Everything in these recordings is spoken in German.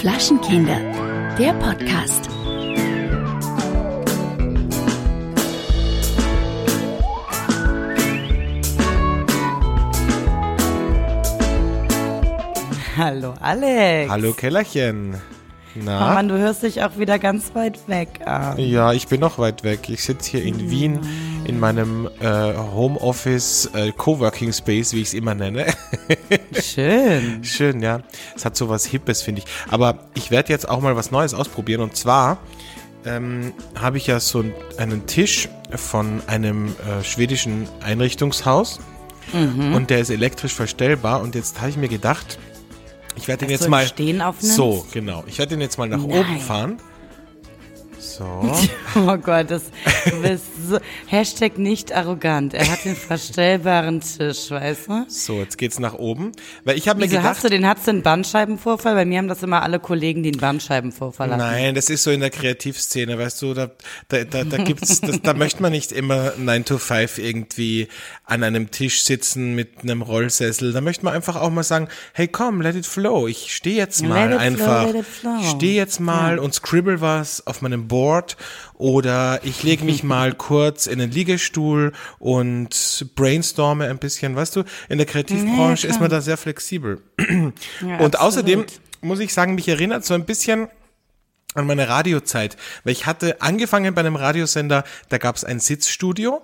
Flaschenkinder, der Podcast. Hallo Alex. Hallo Kellerchen. Na? Oh Mann, du hörst dich auch wieder ganz weit weg an. Ja, ich bin noch weit weg. Ich sitze hier in Wien in meinem äh, Homeoffice äh, Coworking Space, wie ich es immer nenne. Schön. Schön, ja. Es hat so was Hippes, finde ich. Aber ich werde jetzt auch mal was Neues ausprobieren. Und zwar ähm, habe ich ja so einen Tisch von einem äh, schwedischen Einrichtungshaus. Mhm. Und der ist elektrisch verstellbar. Und jetzt habe ich mir gedacht, ich werde den jetzt mal. Stehen aufnimmst? So, genau. Ich werde den jetzt mal nach Nein. oben fahren. So. Oh Gott, das, du bist so, Hashtag nicht arrogant. Er hat den verstellbaren Tisch, weißt du? So, jetzt geht's nach oben. Weil ich habe mir gedacht. hast du den, hast du einen Bandscheibenvorfall? Bei mir haben das immer alle Kollegen, die einen Bandscheibenvorfall haben. Nein, das ist so in der Kreativszene, weißt du, da, da, da, da gibt's, das, da möchte man nicht immer 9 to 5 irgendwie an einem Tisch sitzen mit einem Rollsessel. Da möchte man einfach auch mal sagen, hey komm, let it flow. Ich stehe jetzt mal einfach. Flow, Steh jetzt mal ja. und scribble was auf meinem Board oder ich lege mich mal kurz in den Liegestuhl und brainstorme ein bisschen. Weißt du, in der Kreativbranche nee, ist man da sehr flexibel. Ja, und außerdem muss ich sagen, mich erinnert so ein bisschen an meine Radiozeit, weil ich hatte angefangen bei einem Radiosender, da gab es ein Sitzstudio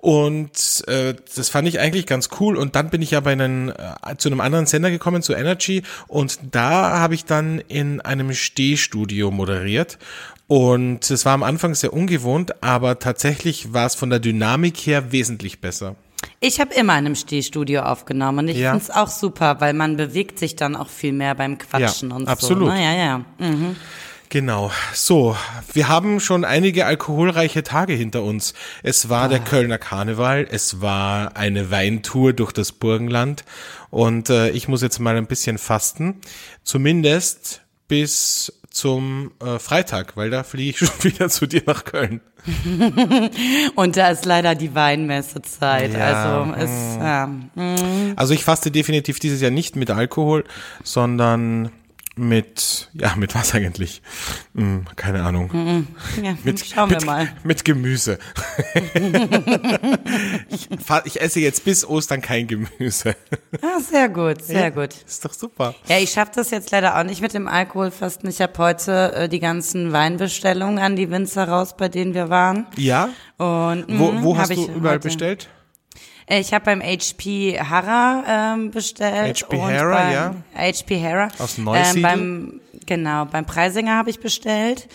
und äh, das fand ich eigentlich ganz cool. Und dann bin ich ja bei einem, äh, zu einem anderen Sender gekommen, zu Energy. Und da habe ich dann in einem Stehstudio moderiert. Und es war am Anfang sehr ungewohnt, aber tatsächlich war es von der Dynamik her wesentlich besser. Ich habe immer in einem Stehstudio aufgenommen und ich ja. finde es auch super, weil man bewegt sich dann auch viel mehr beim Quatschen ja, und absolut. so. Ne? Ja, ja. Mhm. Genau. So, wir haben schon einige alkoholreiche Tage hinter uns. Es war ah. der Kölner Karneval, es war eine Weintour durch das Burgenland und äh, ich muss jetzt mal ein bisschen fasten. Zumindest bis zum äh, Freitag, weil da fliege ich schon wieder zu dir nach Köln. Und da ist leider die Weinmessezeit. Ja, also, ist, mm. ja. Mm. also ich faste definitiv dieses Jahr nicht mit Alkohol, sondern mit, ja, mit was eigentlich? Hm, keine Ahnung. Mhm. Ja, mit, schauen mit, wir mal. Mit Gemüse. ich, ich, esse jetzt bis Ostern kein Gemüse. Ah, sehr gut, sehr ja, gut. Ist doch super. Ja, ich schaffe das jetzt leider auch nicht mit dem Alkoholfasten. Ich habe heute äh, die ganzen Weinbestellungen an die Winzer raus, bei denen wir waren. Ja? Und, wo, wo hast du überall heute, bestellt? Äh, ich habe beim HP Harra ähm, bestellt. HP Harra, ja. HP Harra. Aus Neusiedl. Ähm, beim, genau, beim Preisinger habe ich bestellt.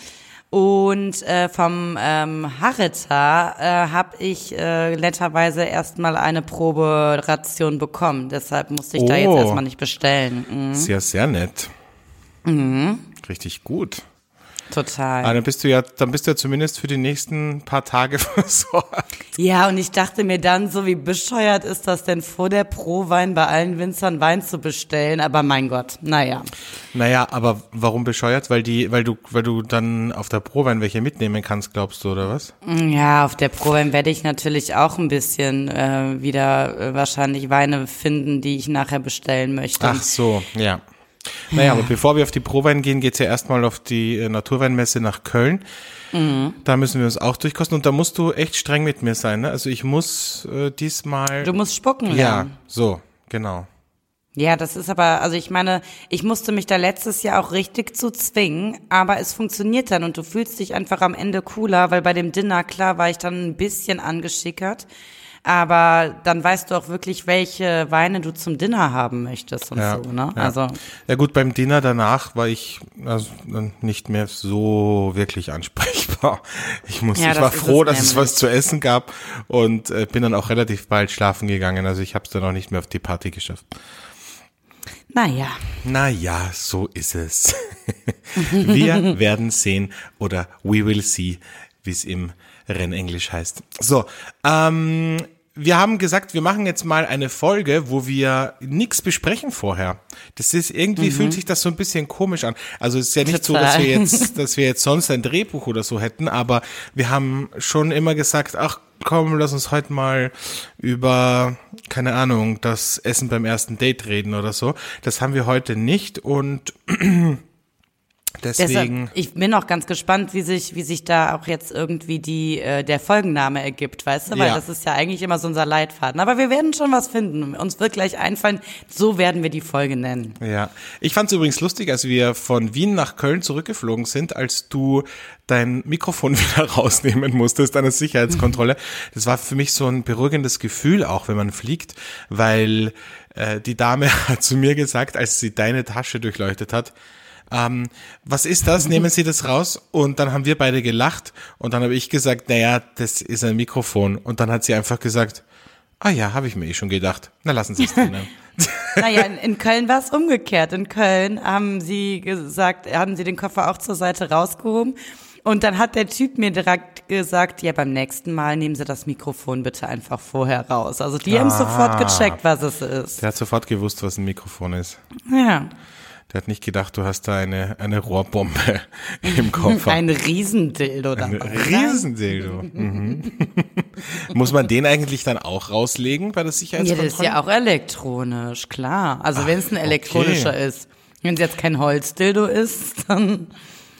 Und äh, vom ähm, Harita äh, habe ich äh, netterweise erstmal eine Proberation bekommen. Deshalb musste ich oh. da jetzt oh. erstmal nicht bestellen. Mhm. Sehr, sehr nett. Mhm. Richtig gut. Total. Ah, dann bist du ja, dann bist du ja zumindest für die nächsten paar Tage versorgt. Ja, und ich dachte mir dann, so wie bescheuert ist das denn vor der Pro-Wein bei allen Winzern Wein zu bestellen? Aber mein Gott, naja. Naja, aber warum bescheuert? Weil die, weil du, weil du dann auf der Pro-Wein welche mitnehmen kannst, glaubst du, oder was? Ja, auf der Pro-Wein werde ich natürlich auch ein bisschen äh, wieder äh, wahrscheinlich Weine finden, die ich nachher bestellen möchte. Ach so, ja. Naja, aber bevor wir auf die Prowein gehen, geht's ja erstmal auf die äh, Naturweinmesse nach Köln. Mhm. Da müssen wir uns auch durchkosten und da musst du echt streng mit mir sein. Ne? Also ich muss äh, diesmal. Du musst spucken lernen. Ja, so, genau. Ja, das ist aber, also ich meine, ich musste mich da letztes Jahr auch richtig zu zwingen, aber es funktioniert dann und du fühlst dich einfach am Ende cooler, weil bei dem Dinner, klar, war ich dann ein bisschen angeschickert aber dann weißt du auch wirklich, welche Weine du zum Dinner haben möchtest und ja, so, ne? Ja. Also. Ja gut, beim Dinner danach war ich also nicht mehr so wirklich ansprechbar. Ich muss, ja, ich war froh, es dass nämlich. es was zu essen gab und äh, bin dann auch relativ bald schlafen gegangen. Also ich habe es dann auch nicht mehr auf die Party geschafft. Naja. Naja, so ist es. Wir werden sehen oder we will see, wie es im Rennenglisch heißt. So, ähm, wir haben gesagt, wir machen jetzt mal eine Folge, wo wir nichts besprechen vorher. Das ist irgendwie mhm. fühlt sich das so ein bisschen komisch an. Also es ist ja nicht Total. so, dass wir jetzt, dass wir jetzt sonst ein Drehbuch oder so hätten, aber wir haben schon immer gesagt, ach komm, lass uns heute mal über keine Ahnung, das Essen beim ersten Date reden oder so. Das haben wir heute nicht und Deswegen. Deshalb, ich bin auch ganz gespannt, wie sich, wie sich da auch jetzt irgendwie die, äh, der Folgenname ergibt, weißt du? Weil Ja. das ist ja eigentlich immer so unser Leitfaden. Aber wir werden schon was finden. Uns wird gleich einfallen, so werden wir die Folge nennen. Ja, ich fand es übrigens lustig, als wir von Wien nach Köln zurückgeflogen sind, als du dein Mikrofon wieder rausnehmen musstest, deine Sicherheitskontrolle. Das war für mich so ein beruhigendes Gefühl, auch wenn man fliegt, weil äh, die Dame hat zu mir gesagt, als sie deine Tasche durchleuchtet hat, ähm, was ist das? Nehmen Sie das raus? Und dann haben wir beide gelacht und dann habe ich gesagt, naja, das ist ein Mikrofon. Und dann hat sie einfach gesagt, ah ja, habe ich mir eh schon gedacht. Na, lassen Sie es drinnen. Naja, in, in Köln war es umgekehrt. In Köln haben sie gesagt, haben sie den Koffer auch zur Seite rausgehoben. Und dann hat der Typ mir direkt gesagt, ja, beim nächsten Mal nehmen Sie das Mikrofon bitte einfach vorher raus. Also die haben Ah. sofort gecheckt, was es ist. Der hat sofort gewusst, was ein Mikrofon ist. Ja, Der hat nicht gedacht, du hast da eine, eine Rohrbombe im Koffer. ein Riesendildo Ein dabei. Riesendildo. Mhm. Muss man den eigentlich dann auch rauslegen bei der Ja, das Sicherheitskontrolle? ist ja auch elektronisch, klar. Also wenn es ein elektronischer okay. ist. Wenn es jetzt kein Holzdildo ist, dann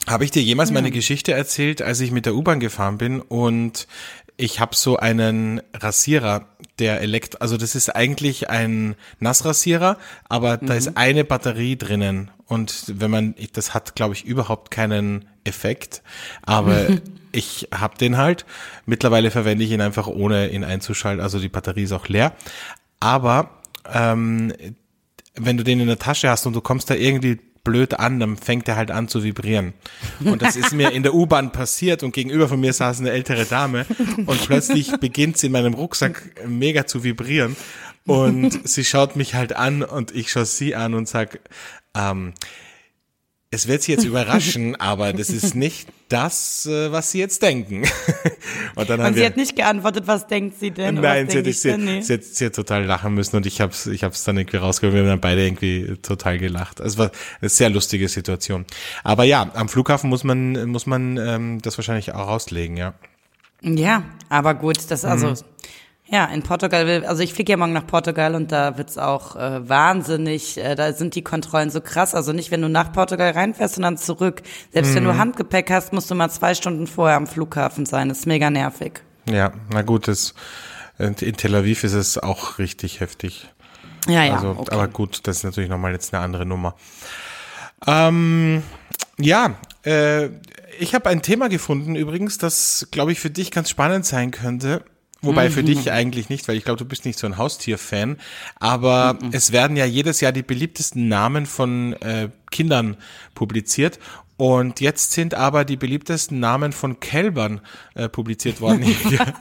Habe ich dir jemals meine Geschichte erzählt, als ich mit der U-Bahn gefahren bin und ich habe so einen Rasierer, der elekt, also das ist eigentlich ein Nassrasierer, aber da ist eine Batterie drinnen und wenn man, das hat glaube ich überhaupt keinen Effekt, aber ich habe den halt. Mittlerweile verwende ich ihn einfach ohne ihn einzuschalten, also die Batterie ist auch leer. Aber ähm, wenn du den in der Tasche hast und du kommst da irgendwie blöd an, dann fängt er halt an zu vibrieren. Und das ist mir in der U-Bahn passiert und gegenüber von mir saß eine ältere Dame und plötzlich beginnt sie in meinem Rucksack mega zu vibrieren und sie schaut mich halt an und ich schaue sie an und sag, ähm, es wird sie jetzt überraschen, aber das ist nicht das, äh, was sie jetzt denken. Und dann haben Und sie wir, hat nicht geantwortet, was denkt sie denn? Nein, sie hat, ich sie, denn? Nee. sie, hat, sie hat total lachen müssen und ich hab's, ich hab's dann irgendwie rausgehört. Wir haben dann beide irgendwie total gelacht. Es war eine sehr lustige Situation. Aber ja, am Flughafen muss man, muss man ähm, das wahrscheinlich auch rauslegen, ja. Ja, aber gut, das also Mhm. Ja in Portugal will, also ich fliege ja morgen nach Portugal und da wird's auch äh, wahnsinnig, äh, da sind die Kontrollen so krass, also nicht wenn du nach Portugal reinfährst dann zurück. Selbst wenn Mhm. du Handgepäck hast, musst du mal zwei Stunden vorher am Flughafen sein. Das ist mega nervig. Ja, na gut, das, in Tel Aviv ist es auch richtig heftig. Ja, ja. Also, okay. aber gut, das ist natürlich nochmal jetzt eine andere Nummer. Ähm, ja, äh, ich habe ein Thema gefunden übrigens, das, glaube ich, für dich ganz spannend sein könnte. Wobei für dich eigentlich nicht, weil ich glaube, du bist nicht so ein Haustier-Fan. Aber es werden ja jedes Jahr die beliebtesten Namen von äh, Kindern publiziert. Und jetzt sind aber die beliebtesten Namen von Kälbern äh, publiziert worden hier,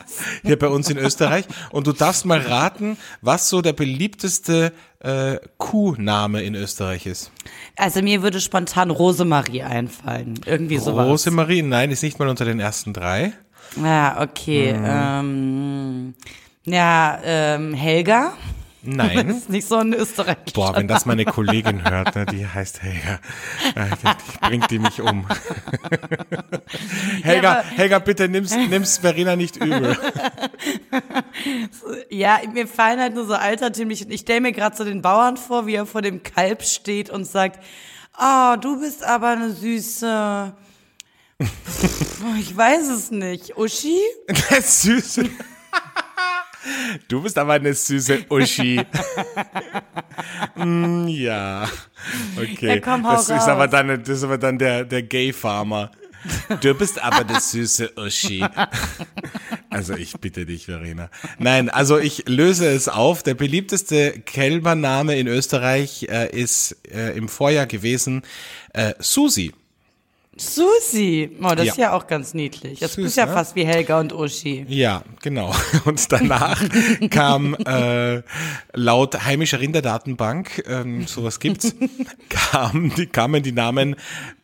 hier bei uns in Österreich. Und du darfst mal raten, was so der beliebteste äh, Kuhname in Österreich ist. also mir würde spontan Rosemarie einfallen. Irgendwie sowas. Rosemarie, nein, ist nicht mal unter den ersten drei. Ja, okay. Mhm. Ähm, ja, ähm, Helga. Das Nein. ist nicht so ein österreichischer Boah, wenn das meine Kollegin hört, ne, die heißt Helga, äh, bringt die mich um. Helga, Helga, bitte nimm's, nimm's Verena nicht übel. Ja, mir fallen halt nur so altertümlich. Ich stelle mir gerade so den Bauern vor, wie er vor dem Kalb steht und sagt, oh, du bist aber eine süße. Ich weiß es nicht. Uschi? Eine süße. Du bist aber eine süße Uschi. mm, ja. Okay. Ja, komm, das ist aber dann, das ist aber dann der, der Gay-Farmer. Du bist aber eine süße Uschi. Also ich bitte dich, Verena. Nein, also ich löse es auf. Der beliebteste Kälbername in Österreich äh, ist äh, im Vorjahr gewesen äh, Susi. Susi. Oh, das Ja. ist ja auch ganz niedlich. Das Süß, ist ja ne? fast wie Helga und Uschi. Ja, genau. Und danach kam äh, laut heimischer Rinderdatenbank, ähm, sowas gibt's, kam, die, kamen die Namen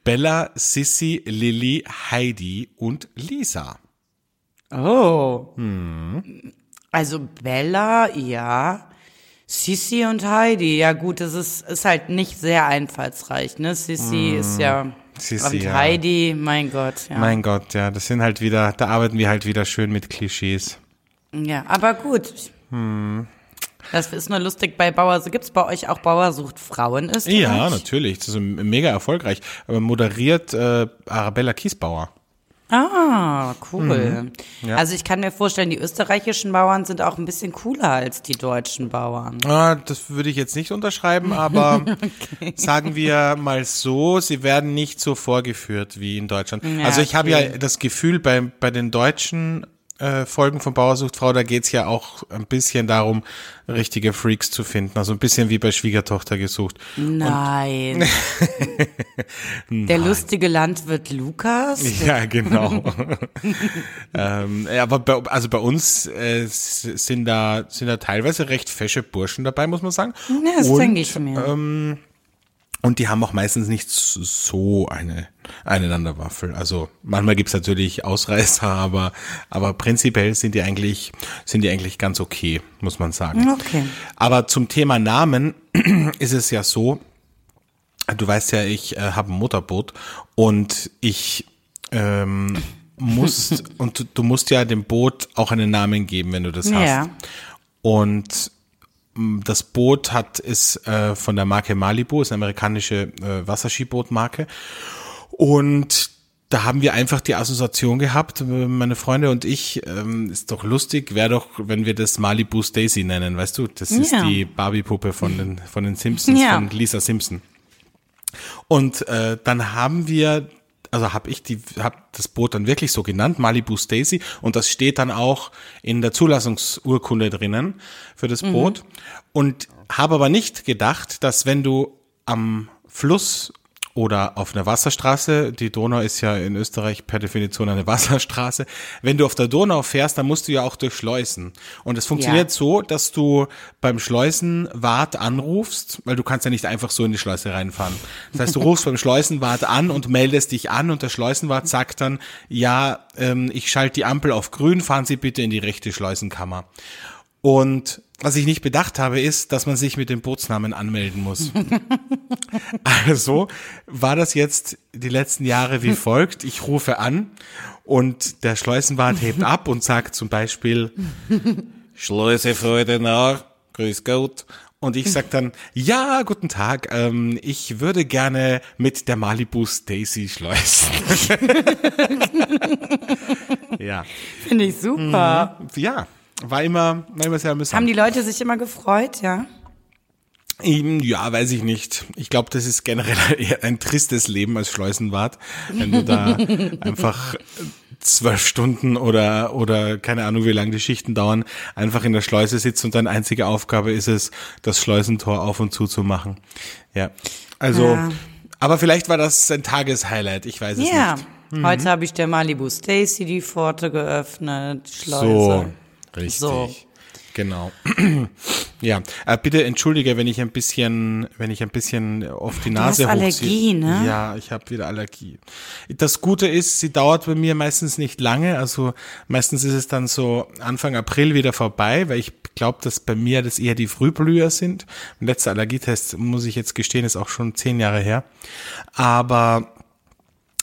Bella, Sissi, Lilly, Heidi und Lisa. Oh. Hm. Also Bella, ja. Sissi und Heidi, ja gut, das ist, ist halt nicht sehr einfallsreich, ne? Sissi ist ja. Hm. Sissi, und ja. Heidi, mein Gott, ja. Mein Gott, ja, das sind halt wieder, da arbeiten wir halt wieder schön mit Klischees. ja, aber gut. Das ist nur lustig bei Bauer. So gibt es bei euch auch Bauer sucht Frauen ist? Ja, natürlich. Das ist mega erfolgreich. Aber moderiert äh, Arabella Kiesbauer. Ah, cool. Mhm. Ja. Also ich kann mir vorstellen, die österreichischen Bauern sind auch ein bisschen cooler als die deutschen Bauern. Ah, das würde ich jetzt nicht unterschreiben, aber sagen wir mal so, sie werden nicht so vorgeführt wie in Deutschland. Ja, also ich habe okay. ja das Gefühl, bei, bei den deutschen äh, Folgen von Bauersuchtfrau, da geht's ja auch ein bisschen darum, richtige Freaks zu finden. Also ein bisschen wie bei Schwiegertochter gesucht. Nein. Der lustige Landwirt Lukas? Ja, genau. ähm, aber bei, also bei uns äh, sind da sind da teilweise recht fesche Burschen dabei, muss man sagen. Ja, das Und, denke ich mir. Ähm, und die haben auch meistens nicht so eine Einanderwaffel. Also manchmal gibt's natürlich Ausreißer, aber aber prinzipiell sind die eigentlich sind die eigentlich ganz okay, muss man sagen. Okay. Aber zum Thema Namen ist es ja so, du weißt ja, ich äh, habe ein Motorboot und ich ähm, muss und du, du musst ja dem Boot auch einen Namen geben, wenn du das hast. Ja. Und mh, das Boot hat ist äh, von der Marke Malibu, ist eine amerikanische äh, Wasserskibootmarke. Und da haben wir einfach die Assoziation gehabt, äh, meine Freunde und ich, ähm, ist doch lustig, wäre doch, wenn wir das Malibu Stacy nennen, weißt du? Das ist Ja. die Barbie-Puppe von den, von den Simpsons, Ja. von Lisa Simpson. Und äh, dann haben wir, also habe ich die, hab das Boot dann wirklich so genannt, Malibu Stacy, und das steht dann auch in der Zulassungsurkunde drinnen für das Boot. Und habe aber nicht gedacht, dass wenn du am Fluss oder auf einer Wasserstraße, die Donau ist ja in Österreich per Definition eine Wasserstraße, wenn du auf der Donau fährst, dann musst du ja auch durch Schleusen. Und es funktioniert Ja. so, dass du beim Schleusenwart anrufst, weil du kannst ja nicht einfach so in die Schleuse reinfahren. Das heißt, du rufst beim Schleusenwart an und meldest dich an und der Schleusenwart sagt dann, ja, ähm, ich schalte die Ampel auf grün, fahren Sie bitte in die rechte Schleusenkammer. Und was ich nicht bedacht habe, ist, dass man sich mit dem Bootsnamen anmelden muss. Also war das jetzt die letzten Jahre wie folgt. Ich rufe an und der Schleusenwart hebt ab und sagt zum Beispiel Schleuse Freudenau, grüß Gott. Und ich sag dann, ja, guten Tag, ähm, ich würde gerne mit der Malibu Stacy schleusen. ja, Finde ich super. ja, war immer, war immer sehr amüsant. Haben die Leute sich immer gefreut, ja? Ja, weiß ich nicht. Ich glaube, das ist generell eher ein tristes Leben als Schleusenwart, wenn du da einfach zwölf Stunden oder oder keine Ahnung, wie lange die Schichten dauern, einfach in der Schleuse sitzt und deine einzige Aufgabe ist es, das Schleusentor auf und zu zu machen. Ja, also, Ja. aber vielleicht war das ein Tageshighlight. Ich weiß es Ja. nicht. Heute habe ich der Malibu Stacy die Pforte geöffnet, Schleuse. So, richtig. So. Genau. ja, äh, bitte entschuldige, wenn ich ein bisschen, wenn ich ein bisschen auf die Nase hast Allergie, hochziehe. ne? Ja, ich habe wieder Allergie. Das Gute ist, sie dauert bei mir meistens nicht lange. Also meistens ist es dann so Anfang April wieder vorbei, weil ich glaube, dass bei mir das eher die Frühblüher sind. Mein letzter Allergietest, muss ich jetzt gestehen, ist auch schon zehn Jahre her. Aber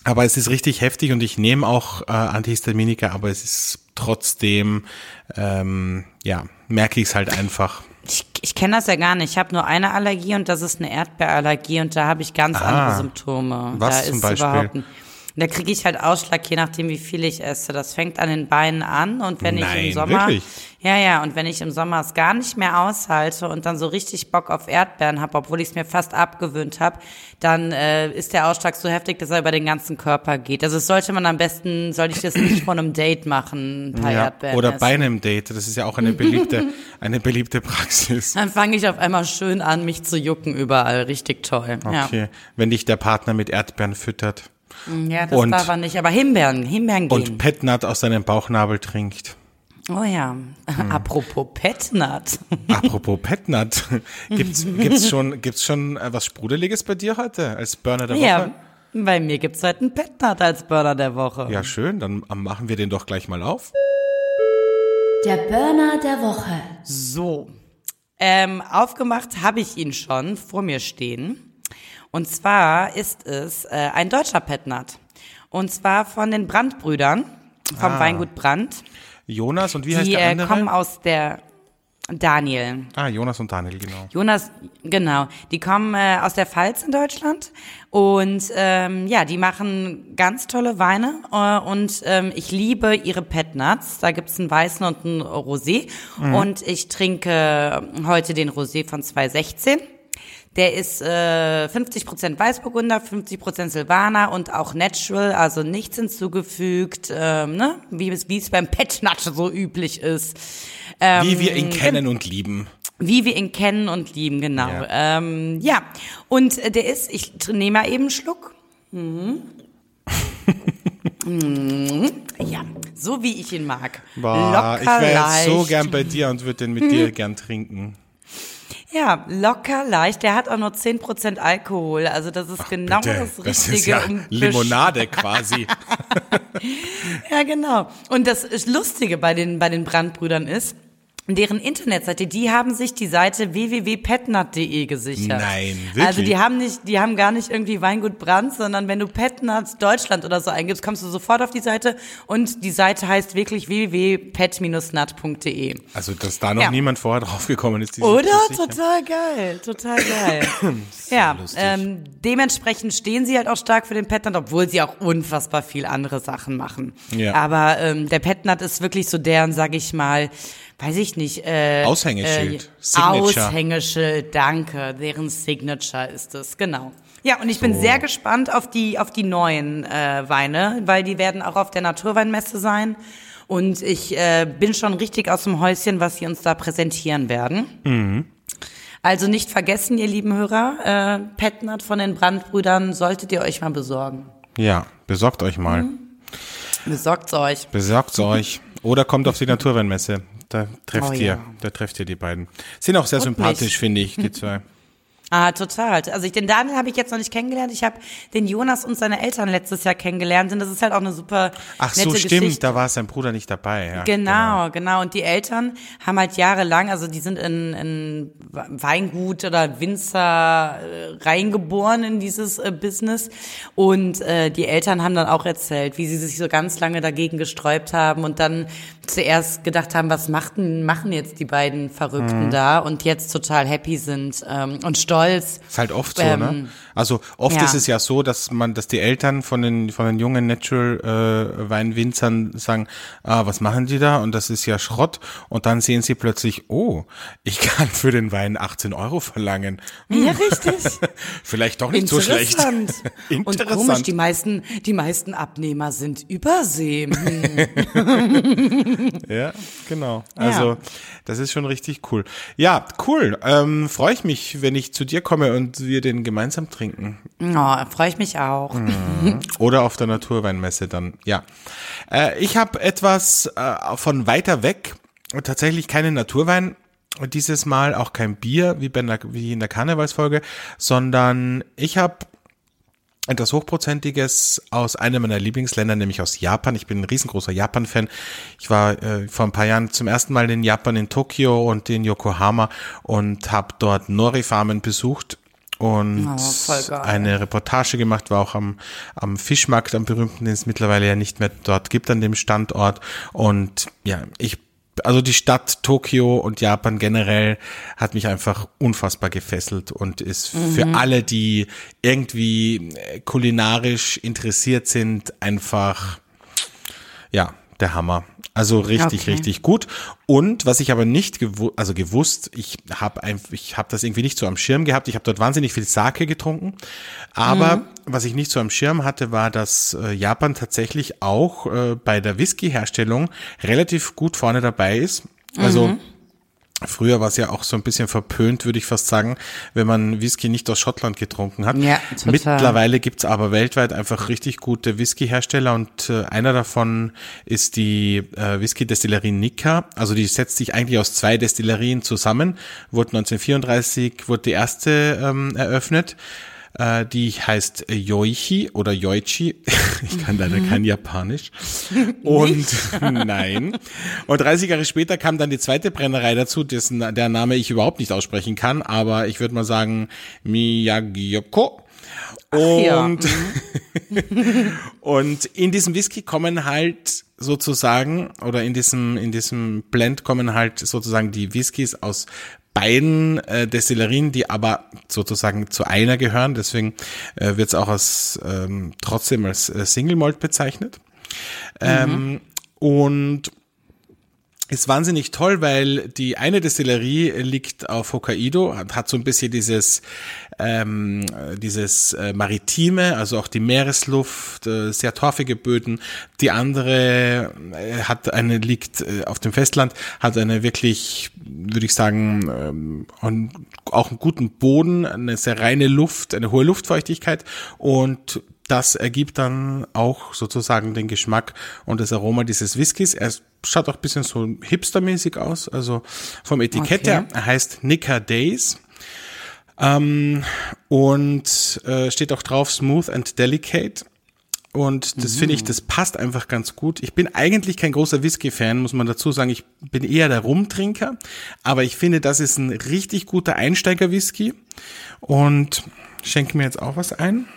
aber es ist richtig heftig und ich nehme auch äh, Antihistaminika, aber es ist trotzdem, ähm, ja, merke ich es halt einfach. Ich, ich kenne das ja gar nicht. Ich habe nur eine Allergie und das ist eine Erdbeerallergie und da habe ich ganz andere Symptome. was da zum Beispiel? Ein, da kriege ich halt Ausschlag, je nachdem, wie viel ich esse. Das fängt an den Beinen an und wenn ich Nein, im Sommer, wirklich? ja, ja, und wenn ich im Sommer es gar nicht mehr aushalte und dann so richtig Bock auf Erdbeeren habe, obwohl ich es mir fast abgewöhnt habe, dann äh, ist der Ausschlag so heftig, dass er über den ganzen Körper geht. Also das sollte man am besten, sollte ich das nicht vor einem Date machen, ein paar Ja, Erdbeeren oder essen. bei einem Date, das ist ja auch eine beliebte, eine beliebte Praxis. Dann fange ich auf einmal schön an, mich zu jucken überall. Richtig toll. Okay, wenn dich der Partner mit Erdbeeren füttert Ja, das Und- darf er nicht. Aber Himbeeren, Himbeeren und gehen. Petnat aus seinem Bauchnabel trinkt. oh ja. Hm. Apropos Petnat. Apropos Petnat, gibt's, gibt's schon, gibt's schon äh, was Sprudeliges bei dir heute als Burner der Woche? ja, bei mir gibt's heute einen Petnat als Burner der Woche. Ja, schön, dann machen wir den doch gleich mal auf. Der Burner der Woche. So. Ähm, aufgemacht habe ich ihn schon vor mir stehen. Und zwar ist es äh, ein deutscher Petnat. Und zwar von den Brandbrüdern, vom Ah. Weingut Brand. Jonas und wie heißt Die der äh, andere? kommen aus der Daniel. Ah, Jonas und Daniel, genau. Jonas, genau. Die kommen äh, aus der Pfalz in Deutschland und ähm, ja, die machen ganz tolle Weine äh, und ähm, ich liebe ihre Pet Nuts. Da gibt's einen weißen und einen Rosé und ich trinke heute den Rosé von 2016. Der ist äh, 50% Weißburgunder, 50% Silvaner und auch natural, also nichts hinzugefügt, ähm, ne? wie es beim Pet Nut so üblich ist. Ähm, Wie wir ihn kennen und lieben. wie wir ihn kennen und lieben, genau. Ja. Ähm, ja. und äh, der ist, ich nehme mal eben einen Schluck. Mhm. Mhm. ja, so wie ich ihn mag. Boah, ich locker wäre leicht. jetzt so gern bei dir und würde den mit dir gern trinken. Ja, locker leicht. Der hat auch nur 10% Alkohol. Also das ist genau Bitte, das das ist Richtige. ja um Limonade quasi. Ja, genau. Und das ist Lustige bei den, bei den Brandbrüdern ist, deren Internetseite, die haben sich die Seite www.petnut.de gesichert. Nein, wirklich? Also die haben nicht, die haben gar nicht irgendwie Weingut Brand, sondern wenn du Petnut Deutschland oder so eingibst, kommst du sofort auf die Seite und die Seite heißt wirklich www.pet-nut.de. Also, dass da noch Ja. niemand vorher draufgekommen ist. Oder? Total geil, total geil. ja, lustig. ähm, dementsprechend stehen sie halt auch stark für den Petnut, obwohl sie auch unfassbar viel andere Sachen machen. Ja. Aber ähm, der Petnut ist wirklich so deren, sag ich mal, weiß ich nicht. Äh, Aushängeschild. Äh, Signature. Aushängeschild, danke. Deren Signature ist es, genau. Ja, und ich bin sehr gespannt auf die, auf die neuen äh, Weine, weil die werden auch auf der Naturweinmesse sein. Und ich äh, bin schon richtig aus dem Häuschen, was sie uns da präsentieren werden. Also nicht vergessen, ihr lieben Hörer, äh, Petnat von den Brandbrüdern solltet ihr euch mal besorgen. Ja, besorgt euch mal. Mhm. Besorgt's euch. Besorgt's euch. Oder kommt auf die Naturweinmesse. Da trefft Oh ihr, ja. da trefft ihr die beiden. Sind auch sehr Und sympathisch, finde ich, die zwei. Ah, total. Also ich, den Daniel habe ich jetzt noch nicht kennengelernt. Ich habe den Jonas und seine Eltern letztes Jahr kennengelernt. Und das ist halt auch eine super Ach nette so, stimmt, Geschichte. da war sein Bruder nicht dabei. Ja, Genau, genau. Und die Eltern haben halt jahrelang, also die sind in, in Weingut oder Winzer äh, reingeboren in dieses äh, Business. Und äh, die Eltern haben dann auch erzählt, wie sie sich so ganz lange dagegen gesträubt haben und dann zuerst gedacht haben, was machten, machen jetzt die beiden Verrückten Mhm. da und jetzt total happy sind ähm, und stolz. Ist halt oft so, ne? Ähm, Also oft ja. ist es ja so, dass man, dass die Eltern von den von den jungen Natural äh, Weinwinzern sagen, ah, was machen die da? Und das ist ja Schrott. Und dann sehen sie plötzlich, oh, ich kann für den Wein 18 Euro verlangen. Hm, Ja, richtig. vielleicht doch nicht so schlecht. Interessant. Und komisch, die meisten, die meisten Abnehmer sind Übersee. Ja, genau. Also das ist schon richtig cool. Ja, cool. Ähm, Freue ich mich, wenn ich zu dir komme und wir den gemeinsam trinken. Oh, freue ich mich auch. Oder auf der Naturweinmesse dann, ja. Äh, ich habe etwas äh, von weiter weg, tatsächlich keinen Naturwein, dieses Mal auch kein Bier, wie, bei wie in der Karnevalsfolge, sondern ich habe etwas Hochprozentiges aus einem meiner Lieblingsländer, nämlich aus Japan. Ich bin ein riesengroßer Japan-Fan. Ich war äh, vor ein paar Jahren zum ersten Mal in Japan, in Tokio und in Yokohama und habe dort Nori-Farmen besucht und Oh, eine Reportage gemacht, war auch am, am Fischmarkt, am berühmten, den es mittlerweile ja nicht mehr dort gibt an dem Standort. Und ja, ich also die Stadt Tokio und Japan generell hat mich einfach unfassbar gefesselt und ist für alle, die irgendwie äh, kulinarisch interessiert sind, einfach ja, der Hammer. Also richtig, Okay. richtig gut. Und was ich aber nicht gewu also gewusst, ich habe einfach, ich habe das irgendwie nicht so am Schirm gehabt. Ich habe dort wahnsinnig viel Sake getrunken. Aber was ich nicht so am Schirm hatte, war, dass äh, Japan tatsächlich auch äh, bei der Whisky-Herstellung relativ gut vorne dabei ist. Also Früher war es ja auch so ein bisschen verpönt, würde ich fast sagen, wenn man Whisky nicht aus Schottland getrunken hat. Ja, total. Mittlerweile gibt's aber weltweit einfach richtig gute Whisky-Hersteller und äh, einer davon ist die äh, Whisky-Destillerie Nika. Also die setzt sich eigentlich aus zwei Destillerien zusammen. Wurde 1934 wurde die erste ähm, eröffnet. Äh, die heißt Yoichi oder Yoichi. Ich kann leider kein Japanisch. Und nein. Und 30 Jahre später kam dann die zweite Brennerei dazu, dessen der Name ich überhaupt nicht aussprechen kann, aber ich würde mal sagen Miyagiyoko. ja. Und, und in diesem Whisky kommen halt sozusagen oder in diesem in diesem Blend kommen halt sozusagen die Whiskys aus beiden äh, Destillerien, die aber sozusagen zu einer gehören. Deswegen äh, wird es auch als ähm, trotzdem als äh, Single Malt bezeichnet. Ähm, und ist wahnsinnig toll, weil die eine Destillerie liegt auf Hokkaido, hat, hat so ein bisschen dieses ähm, dieses äh, maritime, also auch die Meeresluft, äh, sehr torfige Böden. Die andere äh, hat eine liegt äh, auf dem Festland, hat eine wirklich, würde ich sagen, ähm, auch einen guten Boden, eine sehr reine Luft, eine hohe Luftfeuchtigkeit und das ergibt dann auch sozusagen den Geschmack und das Aroma dieses Whiskys. Er schaut auch ein bisschen so hipstermäßig aus, also vom Etikett Okay. her. Er heißt Nika Days. Ähm, und äh, steht auch drauf Smooth and Delicate. Und das finde ich, das passt einfach ganz gut. Ich bin eigentlich kein großer Whisky-Fan, muss man dazu sagen. Ich bin eher der Rumtrinker. Aber ich finde, das ist ein richtig guter Einsteiger-Whisky. Und schenke mir jetzt auch was ein.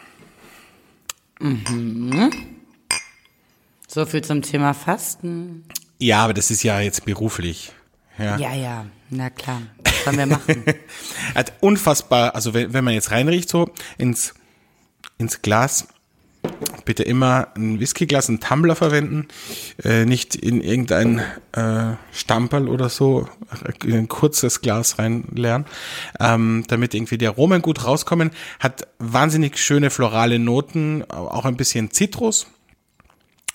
So viel zum Thema Fasten. Ja, aber das ist ja jetzt beruflich. Ja. Ja, ja, na klar. Was sollen wir machen? Hat unfassbar, also wenn, wenn man jetzt reinriecht so ins, ins Glas, bitte immer ein Whiskyglas, ein Tumbler verwenden, äh, nicht in irgendein äh, Stamperl oder so, in ein kurzes Glas reinleeren, ähm, damit irgendwie die Aromen gut rauskommen. Hat wahnsinnig schöne florale Noten, auch ein bisschen Zitrus.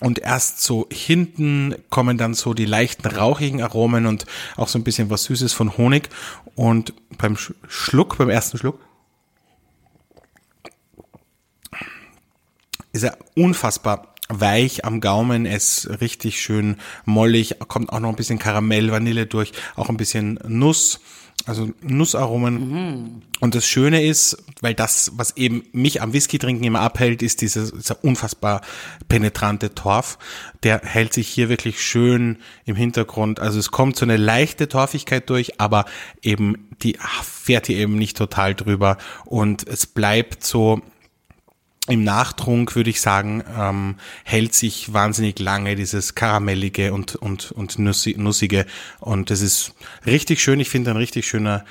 Und erst so hinten kommen dann so die leichten rauchigen Aromen und auch so ein bisschen was Süßes von Honig. Und beim Sch- Schluck, beim ersten Schluck, ist er unfassbar weich am Gaumen, ist richtig schön mollig, kommt auch noch ein bisschen Karamell, Vanille durch, auch ein bisschen Nuss, also Nussaromen. Und das Schöne ist, weil das, was eben mich am Whisky trinken immer abhält, ist dieser, dieser unfassbar penetrante Torf. Der hält sich hier wirklich schön im Hintergrund. Also es kommt so eine leichte Torfigkeit durch, aber eben die fährt hier eben nicht total drüber und es bleibt so im Nachtrunk würde ich sagen, ähm, hält sich wahnsinnig lange dieses Karamellige und, und, und Nussi- Nussige. Und das ist richtig schön. Ich finde ein richtig schöner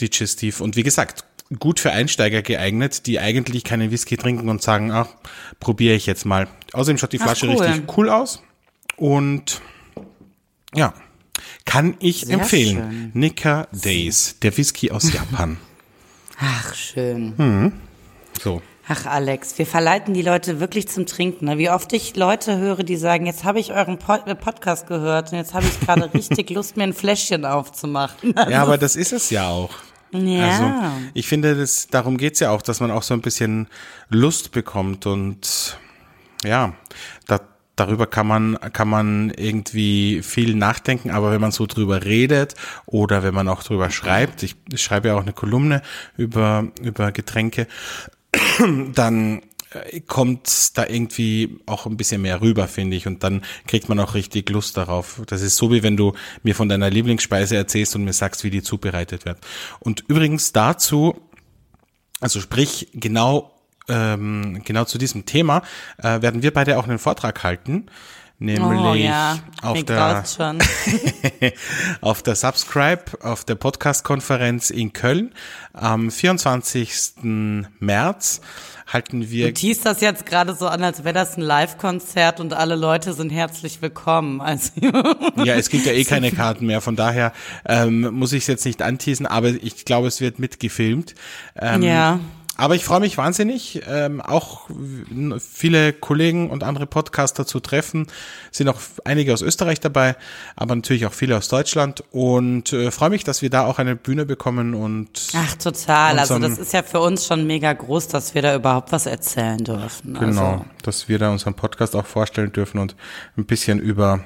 Digestiv. Und wie gesagt, gut für Einsteiger geeignet, die eigentlich keinen Whisky trinken und sagen, ach, probiere ich jetzt mal. Außerdem schaut die Flasche cool. richtig cool aus. Und ja, kann ich Sehr empfehlen. schön. Nika Days, der Whisky aus Japan. Ach, schön. So. Ach, Alex, wir verleiten die Leute wirklich zum Trinken. Ne? Wie oft ich Leute höre, die sagen, jetzt habe ich euren Pod äh, Podcast gehört und jetzt habe ich gerade richtig Lust, mir ein Fläschchen aufzumachen. Ja, aber das ist es ja auch. Ja. Also ich finde, das, darum geht's ja auch, dass man auch so ein bisschen Lust bekommt und ja, da, darüber kann man, kann man irgendwie viel nachdenken, aber wenn man so drüber redet oder wenn man auch drüber schreibt, ich, ich schreibe ja auch eine Kolumne über, über Getränke, dann äh, kommt da irgendwie auch ein bisschen mehr rüber, finde ich. Und dann kriegt man auch richtig Lust darauf. Das ist so, wie wenn du mir von deiner Lieblingsspeise erzählst und mir sagst, wie die zubereitet wird. Und übrigens dazu, also sprich genau, ähm, genau zu diesem Thema, äh, werden wir beide auch einen Vortrag halten. Nämlich oh ja, auf mir der auf der Subscribe, auf der Podcast-Konferenz in Köln am 24. März halten wir Du teast das jetzt gerade so an, als wäre das ein Live-Konzert und alle Leute sind herzlich willkommen. Also, Ja, es gibt ja eh keine Karten mehr, von daher ähm, muss ich es jetzt nicht anteasen, aber ich glaube, es wird mitgefilmt. Ähm, ja. Aber ich freue mich wahnsinnig, ähm, auch viele Kollegen und andere Podcaster zu treffen. Sind auch einige aus Österreich dabei, aber natürlich auch viele aus Deutschland und äh, freue mich, dass wir da auch eine Bühne bekommen und Ach, total. Also das ist ja für uns schon mega groß, dass wir da überhaupt was erzählen dürfen. Genau, Also, dass wir da unseren Podcast auch vorstellen dürfen und ein bisschen über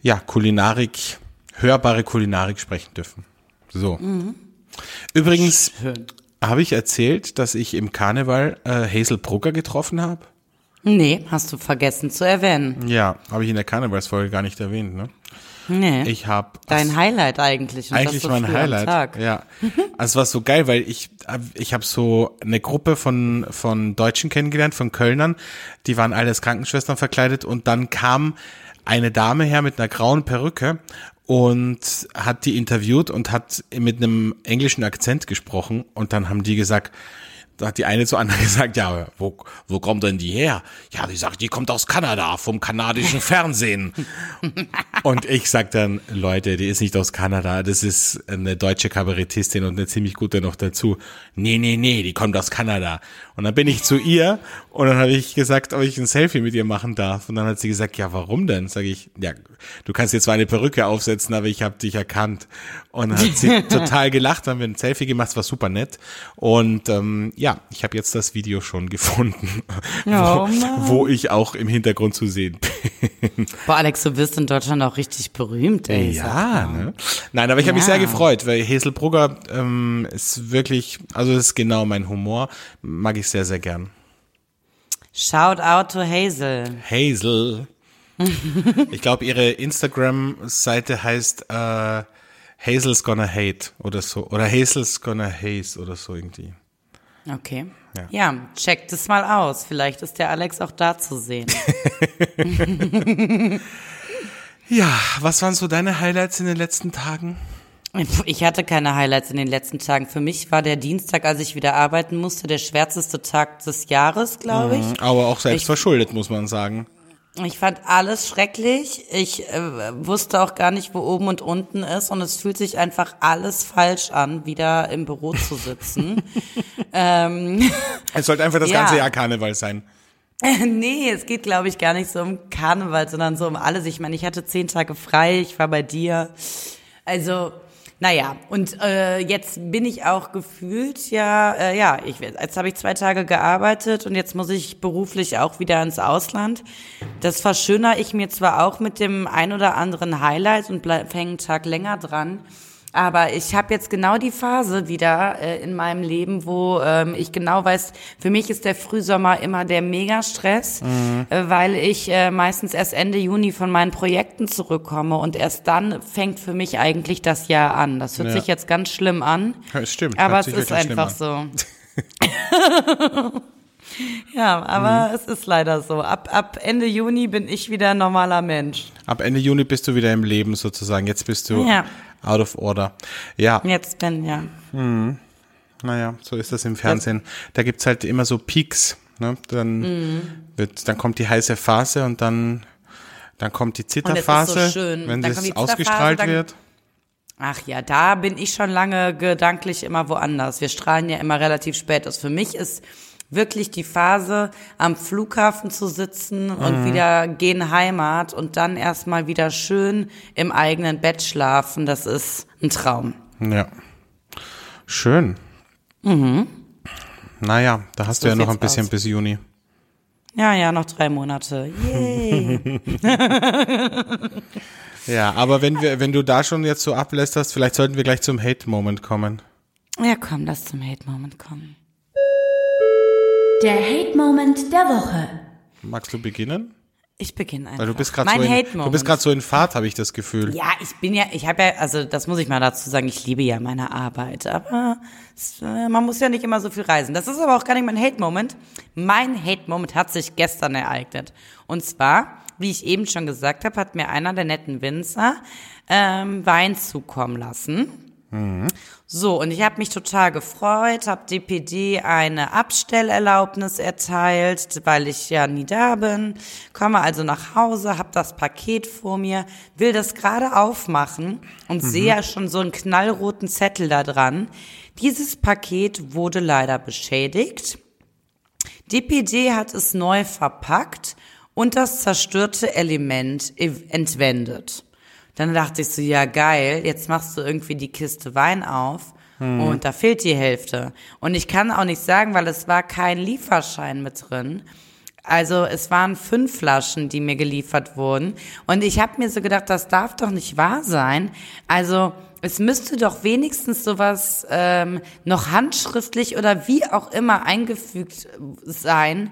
ja, Kulinarik, hörbare Kulinarik sprechen dürfen. So. Übrigens habe ich erzählt, dass ich im Karneval äh, Hazel Brugger getroffen habe. nee, hast du vergessen zu erwähnen. Ja, habe ich in der Karnevalsfolge gar nicht erwähnt. Ne? Nee. Ich habe Dein Highlight eigentlich. das eigentlich so mein Highlight. Ja, also es war so geil, weil ich ich habe so eine Gruppe von von Deutschen kennengelernt, von Kölnern, die waren alles Krankenschwestern verkleidet und dann kam eine Dame her mit einer grauen Perücke und hat die interviewt und hat mit einem englischen Akzent gesprochen und dann haben die gesagt, da hat die eine zu anderen gesagt, ja, wo, wo kommt denn die her? Ja, die sagt, die kommt aus Kanada, vom kanadischen Fernsehen. und ich sag dann, Leute, die ist nicht aus Kanada, das ist eine deutsche Kabarettistin und eine ziemlich gute noch dazu. Nee, nee, nee, die kommt aus Kanada. Und dann bin ich zu ihr und dann habe ich gesagt, ob ich ein Selfie mit ihr machen darf. Und dann hat sie gesagt, ja, warum denn? Sag ich, ja, du kannst jetzt zwar eine Perücke aufsetzen, aber ich habe dich erkannt. Und dann hat sie total gelacht, haben wir ein Selfie gemacht, es war super nett. Und ähm, ja, ich habe jetzt das Video schon gefunden, Oh wo, ich auch im Hintergrund zu sehen bin. Boah, Alex, du wirst in Deutschland auch richtig berühmt, ey. Ja, ne? Nein, aber ich habe mich Ja. sehr gefreut, weil Hazel Brugger ähm, ist wirklich, also das ist genau mein Humor, mag ich sehr, sehr gern. Shout out to Hazel. Hazel. ich glaube, ihre Instagram-Seite heißt äh, Hazel's Gonna Hate oder so. Oder Hazel's Gonna Haze oder so irgendwie. Okay. Ja. Ja. check das mal aus. Vielleicht ist der Alex auch da zu sehen. Ja, was waren so deine Highlights in den letzten Tagen? Ich hatte keine Highlights in den letzten Tagen. Für mich war der Dienstag, als ich wieder arbeiten musste, der schwärzeste Tag des Jahres, glaube ich. Aber auch selbst Ich- verschuldet, muss man sagen. Ich fand alles schrecklich. Ich äh, wusste auch gar nicht, wo oben und unten ist. Und es fühlt sich einfach alles falsch an, wieder im Büro zu sitzen. ähm, Es sollte einfach das Ja. ganze Jahr Karneval sein. nee, es geht, glaube ich, gar nicht so um Karneval, sondern so um alles. Ich meine, ich hatte zehn Tage frei, ich war bei dir. Also, naja, und äh, jetzt bin ich auch gefühlt, ja, äh, ja, ich, jetzt habe ich zwei Tage gearbeitet und jetzt muss ich beruflich auch wieder ins Ausland. Das verschönere ich mir zwar auch mit dem ein oder anderen Highlight und bleib, hänge einen Tag länger dran. Aber ich habe jetzt genau die Phase wieder äh, in meinem Leben, wo ähm, ich genau weiß, für mich ist der Frühsommer immer der Megastress, äh, weil ich äh, meistens erst Ende Juni von meinen Projekten zurückkomme und erst dann fängt für mich eigentlich das Jahr an. Das hört Ja. sich jetzt ganz schlimm an, Ja, stimmt. aber es ist einfach so. ja, aber es ist leider so. Ab, ab Ende Juni bin ich wieder ein normaler Mensch. Ab Ende Juni bist du wieder im Leben sozusagen. Jetzt bist du Ja. Out of order. Ja, Jetzt bin, ja. naja, so ist das im Fernsehen. Da gibt's halt immer so Peaks. Ne? Dann, Mhm. wird, dann kommt die heiße Phase und dann, dann kommt die Zitterphase, so wenn Dann das ausgestrahlt dann- wird. Ach ja, da bin ich schon lange gedanklich immer woanders. Wir strahlen ja immer relativ spät aus. Für mich ist wirklich die Phase, am Flughafen zu sitzen und wieder gehen Heimat und dann erstmal wieder schön im eigenen Bett schlafen. Das ist ein Traum. Ja. Schön. Naja, da hast So du ja noch ein bisschen aus. bis Juni. Ja, ja, noch drei Monate. Yay. Ja, aber wenn wir, wenn du da schon jetzt so ablästerst, vielleicht sollten wir gleich zum Hate-Moment kommen. ja, komm, lass zum Hate-Moment kommen. Der Hate-Moment der Woche. Magst du beginnen? Ich beginne einfach. Weil du bist gerade mein so in, du bist gerade so in Fahrt, habe ich das Gefühl. Ja, ich bin ja, ich habe ja, also das muss ich mal dazu sagen, ich liebe ja meine Arbeit, aber es, äh, man muss ja nicht immer so viel reisen. Das ist aber auch gar nicht mein Hate-Moment. Mein Hate-Moment hat sich gestern ereignet. Und zwar, wie ich eben schon gesagt habe, hat mir einer der netten Winzer ähm, Wein zukommen lassen. So, und ich habe mich total gefreut, habe DPD eine Abstellerlaubnis erteilt, weil ich ja nie da bin. Komme also nach Hause, habe das Paket vor mir, will das gerade aufmachen und sehe ja schon so einen knallroten Zettel da dran. Dieses Paket wurde leider beschädigt. DPD hat es neu verpackt und das zerstörte Element ev- entwendet. Dann dachte ich so, ja geil, jetzt machst du irgendwie die Kiste Wein auf und da fehlt die Hälfte. Und ich kann auch nicht sagen, weil es war kein Lieferschein mit drin. Also es waren fünf Flaschen, die mir geliefert wurden. Und ich habe mir so gedacht, das darf doch nicht wahr sein. Also es müsste doch wenigstens sowas ähm, noch handschriftlich oder wie auch immer eingefügt sein.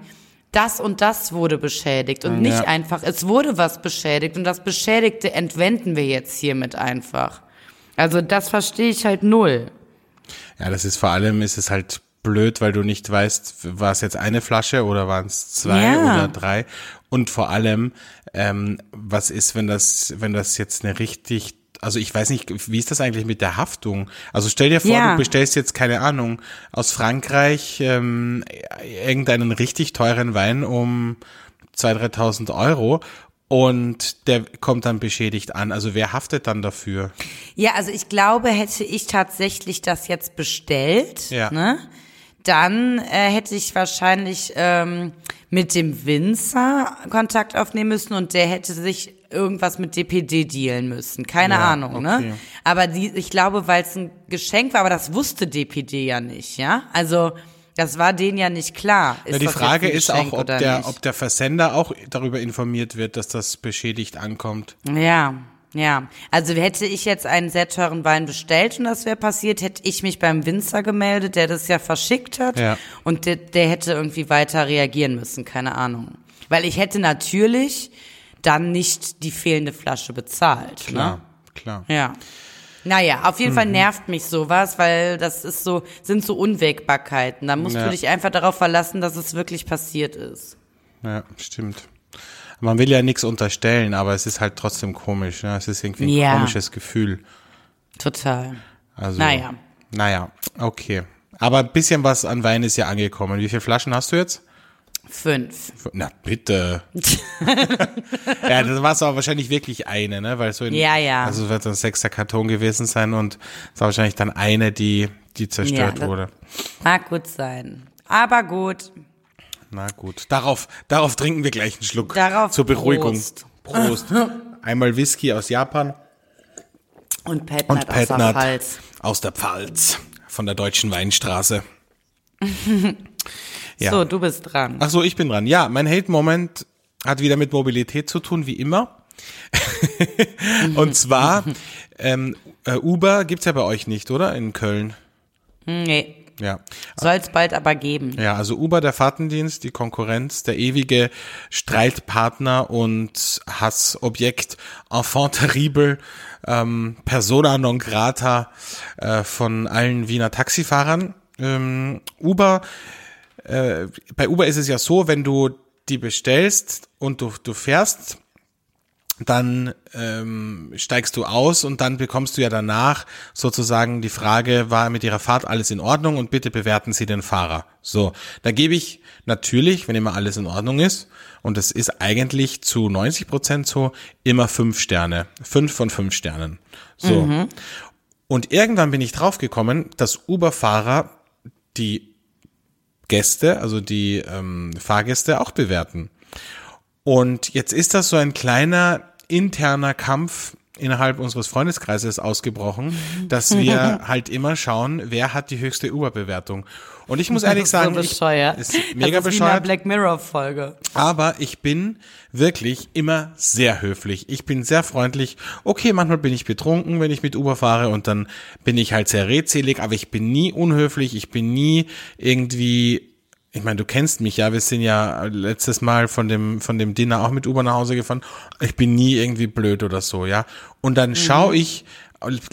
Das und das wurde beschädigt und nicht Ja. einfach, es wurde was beschädigt und das Beschädigte entwenden wir jetzt hiermit einfach. Also das verstehe ich halt null. Ja, das ist vor allem, ist es halt blöd, weil du nicht weißt, war es jetzt eine Flasche oder waren es zwei Ja. oder drei. Und vor allem, ähm, was ist, wenn das, wenn das jetzt eine richtig also ich weiß nicht, wie ist das eigentlich mit der Haftung? Also stell dir vor, Ja. du bestellst jetzt, keine Ahnung, aus Frankreich ähm, irgendeinen richtig teuren Wein um 2.000, 3.000 Euro und der kommt dann beschädigt an. Also wer haftet dann dafür? Ja, also ich glaube, hätte ich tatsächlich das jetzt bestellt, Ja. ne, dann äh, hätte ich wahrscheinlich ähm, mit dem Winzer Kontakt aufnehmen müssen und der hätte sich irgendwas mit DPD dealen müssen. Keine Ja, Ahnung, okay. ne? Aber die, ich glaube, weil es ein Geschenk war, aber das wusste DPD ja nicht, ja? Also das war denen ja nicht klar. Ja, die Frage ist auch, ob der, nicht? ob der Versender auch darüber informiert wird, dass das beschädigt ankommt. Ja, ja. Also hätte ich jetzt einen sehr teuren Wein bestellt und das wäre passiert, hätte ich mich beim Winzer gemeldet, der das ja verschickt hat. Ja. Und der, der hätte irgendwie weiter reagieren müssen, keine Ahnung. Weil ich hätte natürlich dann nicht die fehlende Flasche bezahlt. Klar, Ne? klar. Ja. Naja, auf jeden Mhm. Fall nervt mich sowas, weil das ist so, sind so Unwägbarkeiten. Da musst Ja. du dich einfach darauf verlassen, dass es wirklich passiert ist. Ja, stimmt. Man will ja nichts unterstellen, aber es ist halt trotzdem komisch. Ne? Es ist irgendwie ein Ja. komisches Gefühl. Total. Also, Naja. Naja, okay. Aber ein bisschen was an Wein ist ja angekommen. Wie viele Flaschen hast du jetzt? Fünf. Na bitte. ja, das war es aber wahrscheinlich wirklich eine, ne? Weil so in, Ja, ja. Also wird ein sechster Karton gewesen sein und es war wahrscheinlich dann eine, die, die zerstört Ja, wurde. Mag gut sein. Aber gut. Na gut. Darauf, darauf trinken wir gleich einen Schluck. Darauf Zur Beruhigung. Prost. Prost. Einmal Whisky aus Japan Und Pat und Nat aus der Petnat Pfalz. aus der Pfalz. Von der deutschen Weinstraße. Ja. So, du bist dran. Ach so, ich bin dran. Ja, mein Hate-Moment hat wieder mit Mobilität zu tun, wie immer. und zwar, ähm, äh, Uber gibt's ja bei euch nicht, oder? In Köln. Nee. Ja. Soll es bald aber geben. Ja, also Uber, der Fahrtendienst, die Konkurrenz, der ewige Streitpartner und Hassobjekt, Enfant terrible, ähm, Persona non grata äh, von allen Wiener Taxifahrern. Ähm, Uber, äh, bei Uber ist es ja so, wenn du die bestellst und du, du fährst, dann ähm, steigst du aus und dann bekommst du ja danach sozusagen die Frage, war mit Ihrer Fahrt alles in Ordnung und bitte bewerten Sie den Fahrer. So, da gebe ich natürlich, wenn immer alles in Ordnung ist, und das ist eigentlich zu 90 Prozent so, immer fünf Sterne. Fünf von fünf Sternen. So. Und irgendwann bin ich draufgekommen, dass Uber-Fahrer die Gäste, also die ähm, Fahrgäste auch bewerten. Und jetzt ist das so ein kleiner interner Kampf innerhalb unseres Freundeskreises ausgebrochen, dass wir halt immer schauen, wer hat die höchste Uber-Bewertung. Und ich muss ehrlich sagen, so ich, bescheuert. ist mega das ist wie in einer bescheuert. Black Mirror Folge. Aber ich bin wirklich immer sehr höflich. Ich bin sehr freundlich. Okay, manchmal bin ich betrunken, wenn ich mit Uber fahre und dann bin ich halt sehr redselig, aber ich bin nie unhöflich. Ich bin nie irgendwie, ich meine, du kennst mich ja. Wir sind ja letztes Mal von dem, von dem Dinner auch mit Uber nach Hause gefahren. Ich bin nie irgendwie blöd oder so, ja. Und dann schaue ich,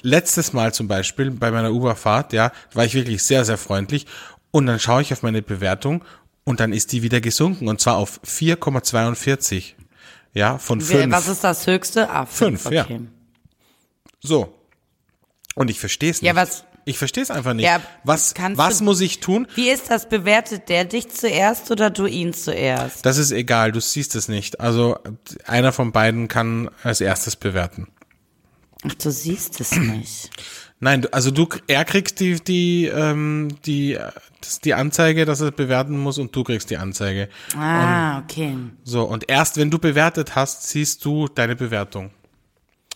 letztes Mal zum Beispiel bei meiner Uberfahrt, ja, war ich wirklich sehr, sehr freundlich. Und dann schaue ich auf meine Bewertung und dann ist die wieder gesunken und zwar auf 4,42. Ja, von Wer- 5. Was ist das höchste? Ah, fünf. Fünf, ja. okay. So. Und ich verstehe es nicht. Ja, was- Ich verstehe es einfach nicht. Ja, was was du- muss ich tun? Wie ist das? Bewertet der dich zuerst oder du ihn zuerst? Das ist egal, du siehst es nicht. Also einer von beiden kann als erstes bewerten. Ach, du siehst es nicht. Nein, also du, er kriegt die, die, ähm, die, das- die Anzeige, dass er bewerten muss und du kriegst die Anzeige. Ah, okay. So, und erst wenn du bewertet hast, siehst du deine Bewertung.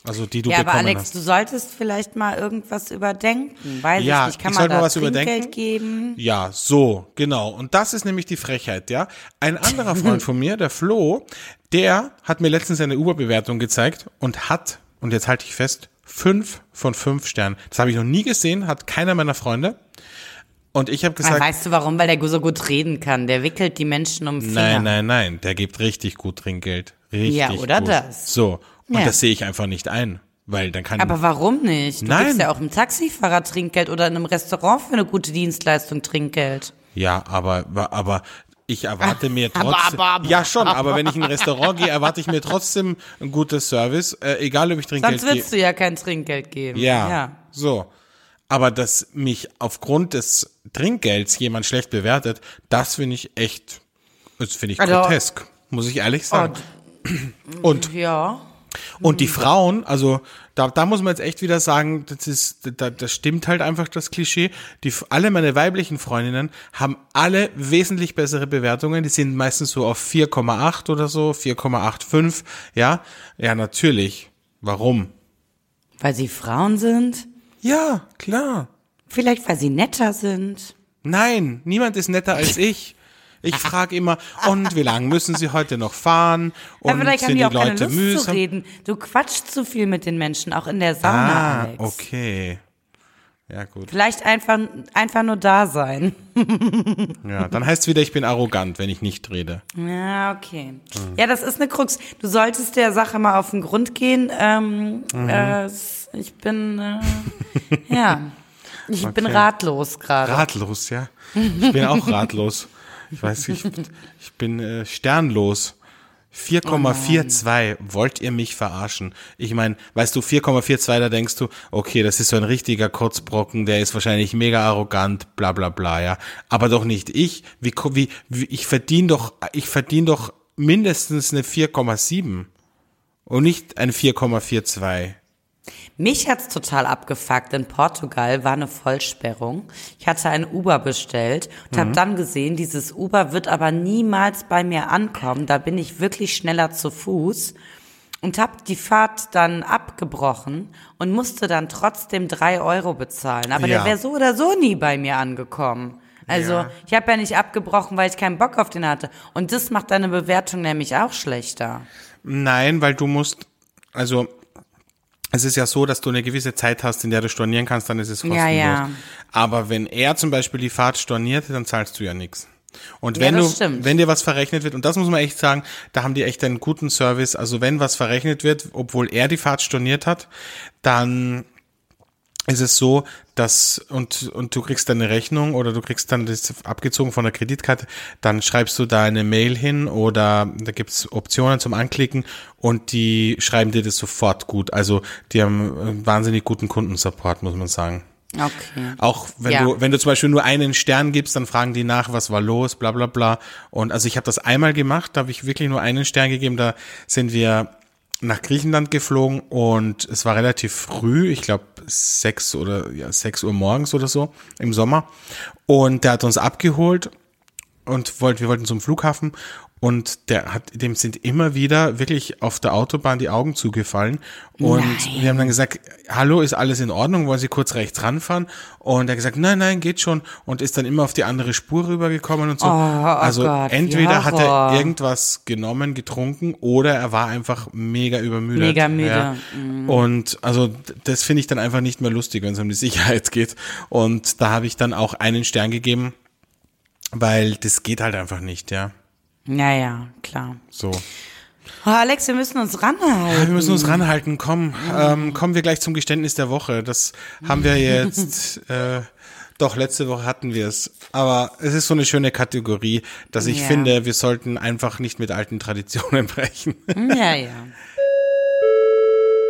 Also die du Ja, aber bekommen Alex, hast. du solltest vielleicht mal irgendwas überdenken. Weiß Ja, ich nicht. Kann ich man da mal was Trinkgeld geben? Ja, so, genau. Und das ist nämlich die Frechheit, ja. Ein anderer Freund von mir, der Flo, der hat mir letztens eine Uber-Bewertung gezeigt und hat, und jetzt halte ich fest, fünf von fünf Sternen. Das habe ich noch nie gesehen, hat keiner meiner Freunde. Und ich habe gesagt, weißt du warum? Weil der so gut reden kann. Der wickelt die Menschen um den Finger. nein, nein, nein, der gibt richtig gut Trinkgeld. Richtig Ja, oder gut. das. So, und Ja. das sehe ich einfach nicht ein, weil dann kann Aber warum nicht? Du Nein. gibst ja auch einem Taxifahrer Trinkgeld oder in einem Restaurant für eine gute Dienstleistung Trinkgeld. Ja, aber, aber ich erwarte mir trotzdem, ja schon, aber wenn ich in ein Restaurant gehe, erwarte ich mir trotzdem ein gutes Service, äh, egal ob ich Trinkgeld Sonst gebe. würdest du ja kein Trinkgeld geben. Ja, ja. so. Aber dass mich aufgrund des Trinkgelds jemand schlecht bewertet, das finde ich echt, das finde ich Also- grotesk, muss ich ehrlich sagen. Und Ja. Und die Frauen, also da, da muss man jetzt echt wieder sagen, das ist, da, das stimmt halt einfach das Klischee. Die, alle meine weiblichen Freundinnen haben alle wesentlich bessere Bewertungen. Die sind meistens so auf 4,8 oder so, 4,85, ja. Ja, natürlich. Warum? Weil sie Frauen sind? Ja, klar. Vielleicht, weil sie netter sind? Nein, niemand ist netter als ich. Ich frage immer, und wie lange müssen Sie heute noch fahren? Und vielleicht haben sind die die auch keine Leute Lust zu reden. Du quatschst zu viel mit den Menschen, auch in der Sauna, Ah, Alex. okay. Ja, gut. Vielleicht einfach, einfach nur da sein. Ja, dann heißt es wieder, ich bin arrogant, wenn ich nicht rede. Ja, okay. Ja, das ist eine Krux. Du solltest der Sache mal auf den Grund gehen. Ähm, Mhm. äh, ich bin, äh, ja, ich bin Okay. ratlos gerade. Ratlos, ja. Ich bin auch ratlos. Ich weiß, ich, ich bin äh, sternlos. 4,42. Wollt ihr mich verarschen? Ich meine, weißt du, 4,42, da denkst du, okay, das ist so ein richtiger Kurzbrocken, der ist wahrscheinlich mega arrogant, bla bla bla, ja. Aber doch nicht ich. Wie, wie, wie ich verdiene doch, ich verdiene doch mindestens eine 4,7 und nicht ein 4,42. Mich hat's total abgefuckt. In Portugal war eine Vollsperrung. Ich hatte ein Uber bestellt und Mhm. habe dann gesehen, dieses Uber wird aber niemals bei mir ankommen. Da bin ich wirklich schneller zu Fuß und habe die Fahrt dann abgebrochen und musste dann trotzdem drei Euro bezahlen. Aber Ja. der wäre so oder so nie bei mir angekommen. Also Ja. ich habe ja nicht abgebrochen, weil ich keinen Bock auf den hatte. Und das macht deine Bewertung nämlich auch schlechter. Nein, weil du musst, also es ist ja so, dass du eine gewisse Zeit hast, in der du stornieren kannst, dann ist es kostenlos. Ja, ja. Aber wenn er zum Beispiel die Fahrt storniert, dann zahlst du ja nichts. Und Ja, wenn das du, stimmt. wenn dir was verrechnet wird, und das muss man echt sagen, da haben die echt einen guten Service. Also wenn was verrechnet wird, obwohl er die Fahrt storniert hat, dann ist es so, dass und und du kriegst dann eine Rechnung oder du kriegst dann das abgezogen von der Kreditkarte, dann schreibst du da eine Mail hin oder da gibt's Optionen zum Anklicken und die schreiben dir das sofort gut. Also die haben wahnsinnig guten Kundensupport, muss man sagen. Okay. Auch wenn Ja. du, wenn du zum Beispiel nur einen Stern gibst, dann fragen die nach, was war los, bla bla bla. Und also ich habe das einmal gemacht, da habe ich wirklich nur einen Stern gegeben, da sind wir nach Griechenland geflogen und es war relativ früh, ich glaube sechs oder ja, sechs Uhr morgens oder so im Sommer. Und der hat uns abgeholt und wollt, wir wollten zum Flughafen und der hat, dem sind immer wieder wirklich auf der Autobahn die Augen zugefallen und Nein. wir haben dann gesagt, hallo, ist alles in Ordnung, wollen Sie kurz rechts ranfahren? Und er hat gesagt, nein, nein, geht schon und ist dann immer auf die andere Spur rübergekommen und so. also Gott, entweder hat er irgendwas genommen, getrunken oder er war einfach mega übermüdet. Mega müde. Mhm. Ja. Und also das finde ich dann einfach nicht mehr lustig, wenn es um die Sicherheit geht. Und da habe ich dann auch einen Stern gegeben, weil das geht halt einfach nicht, ja. Ja, ja, klar. So. Oh, Alex, wir müssen uns ranhalten. Wir müssen uns ranhalten. Komm, ähm, kommen wir gleich zum Geständnis der Woche. Das haben wir jetzt. äh, doch, letzte Woche hatten wir es. Aber es ist so eine schöne Kategorie, dass ich Ja. finde, wir sollten einfach nicht mit alten Traditionen brechen. Ja, ja.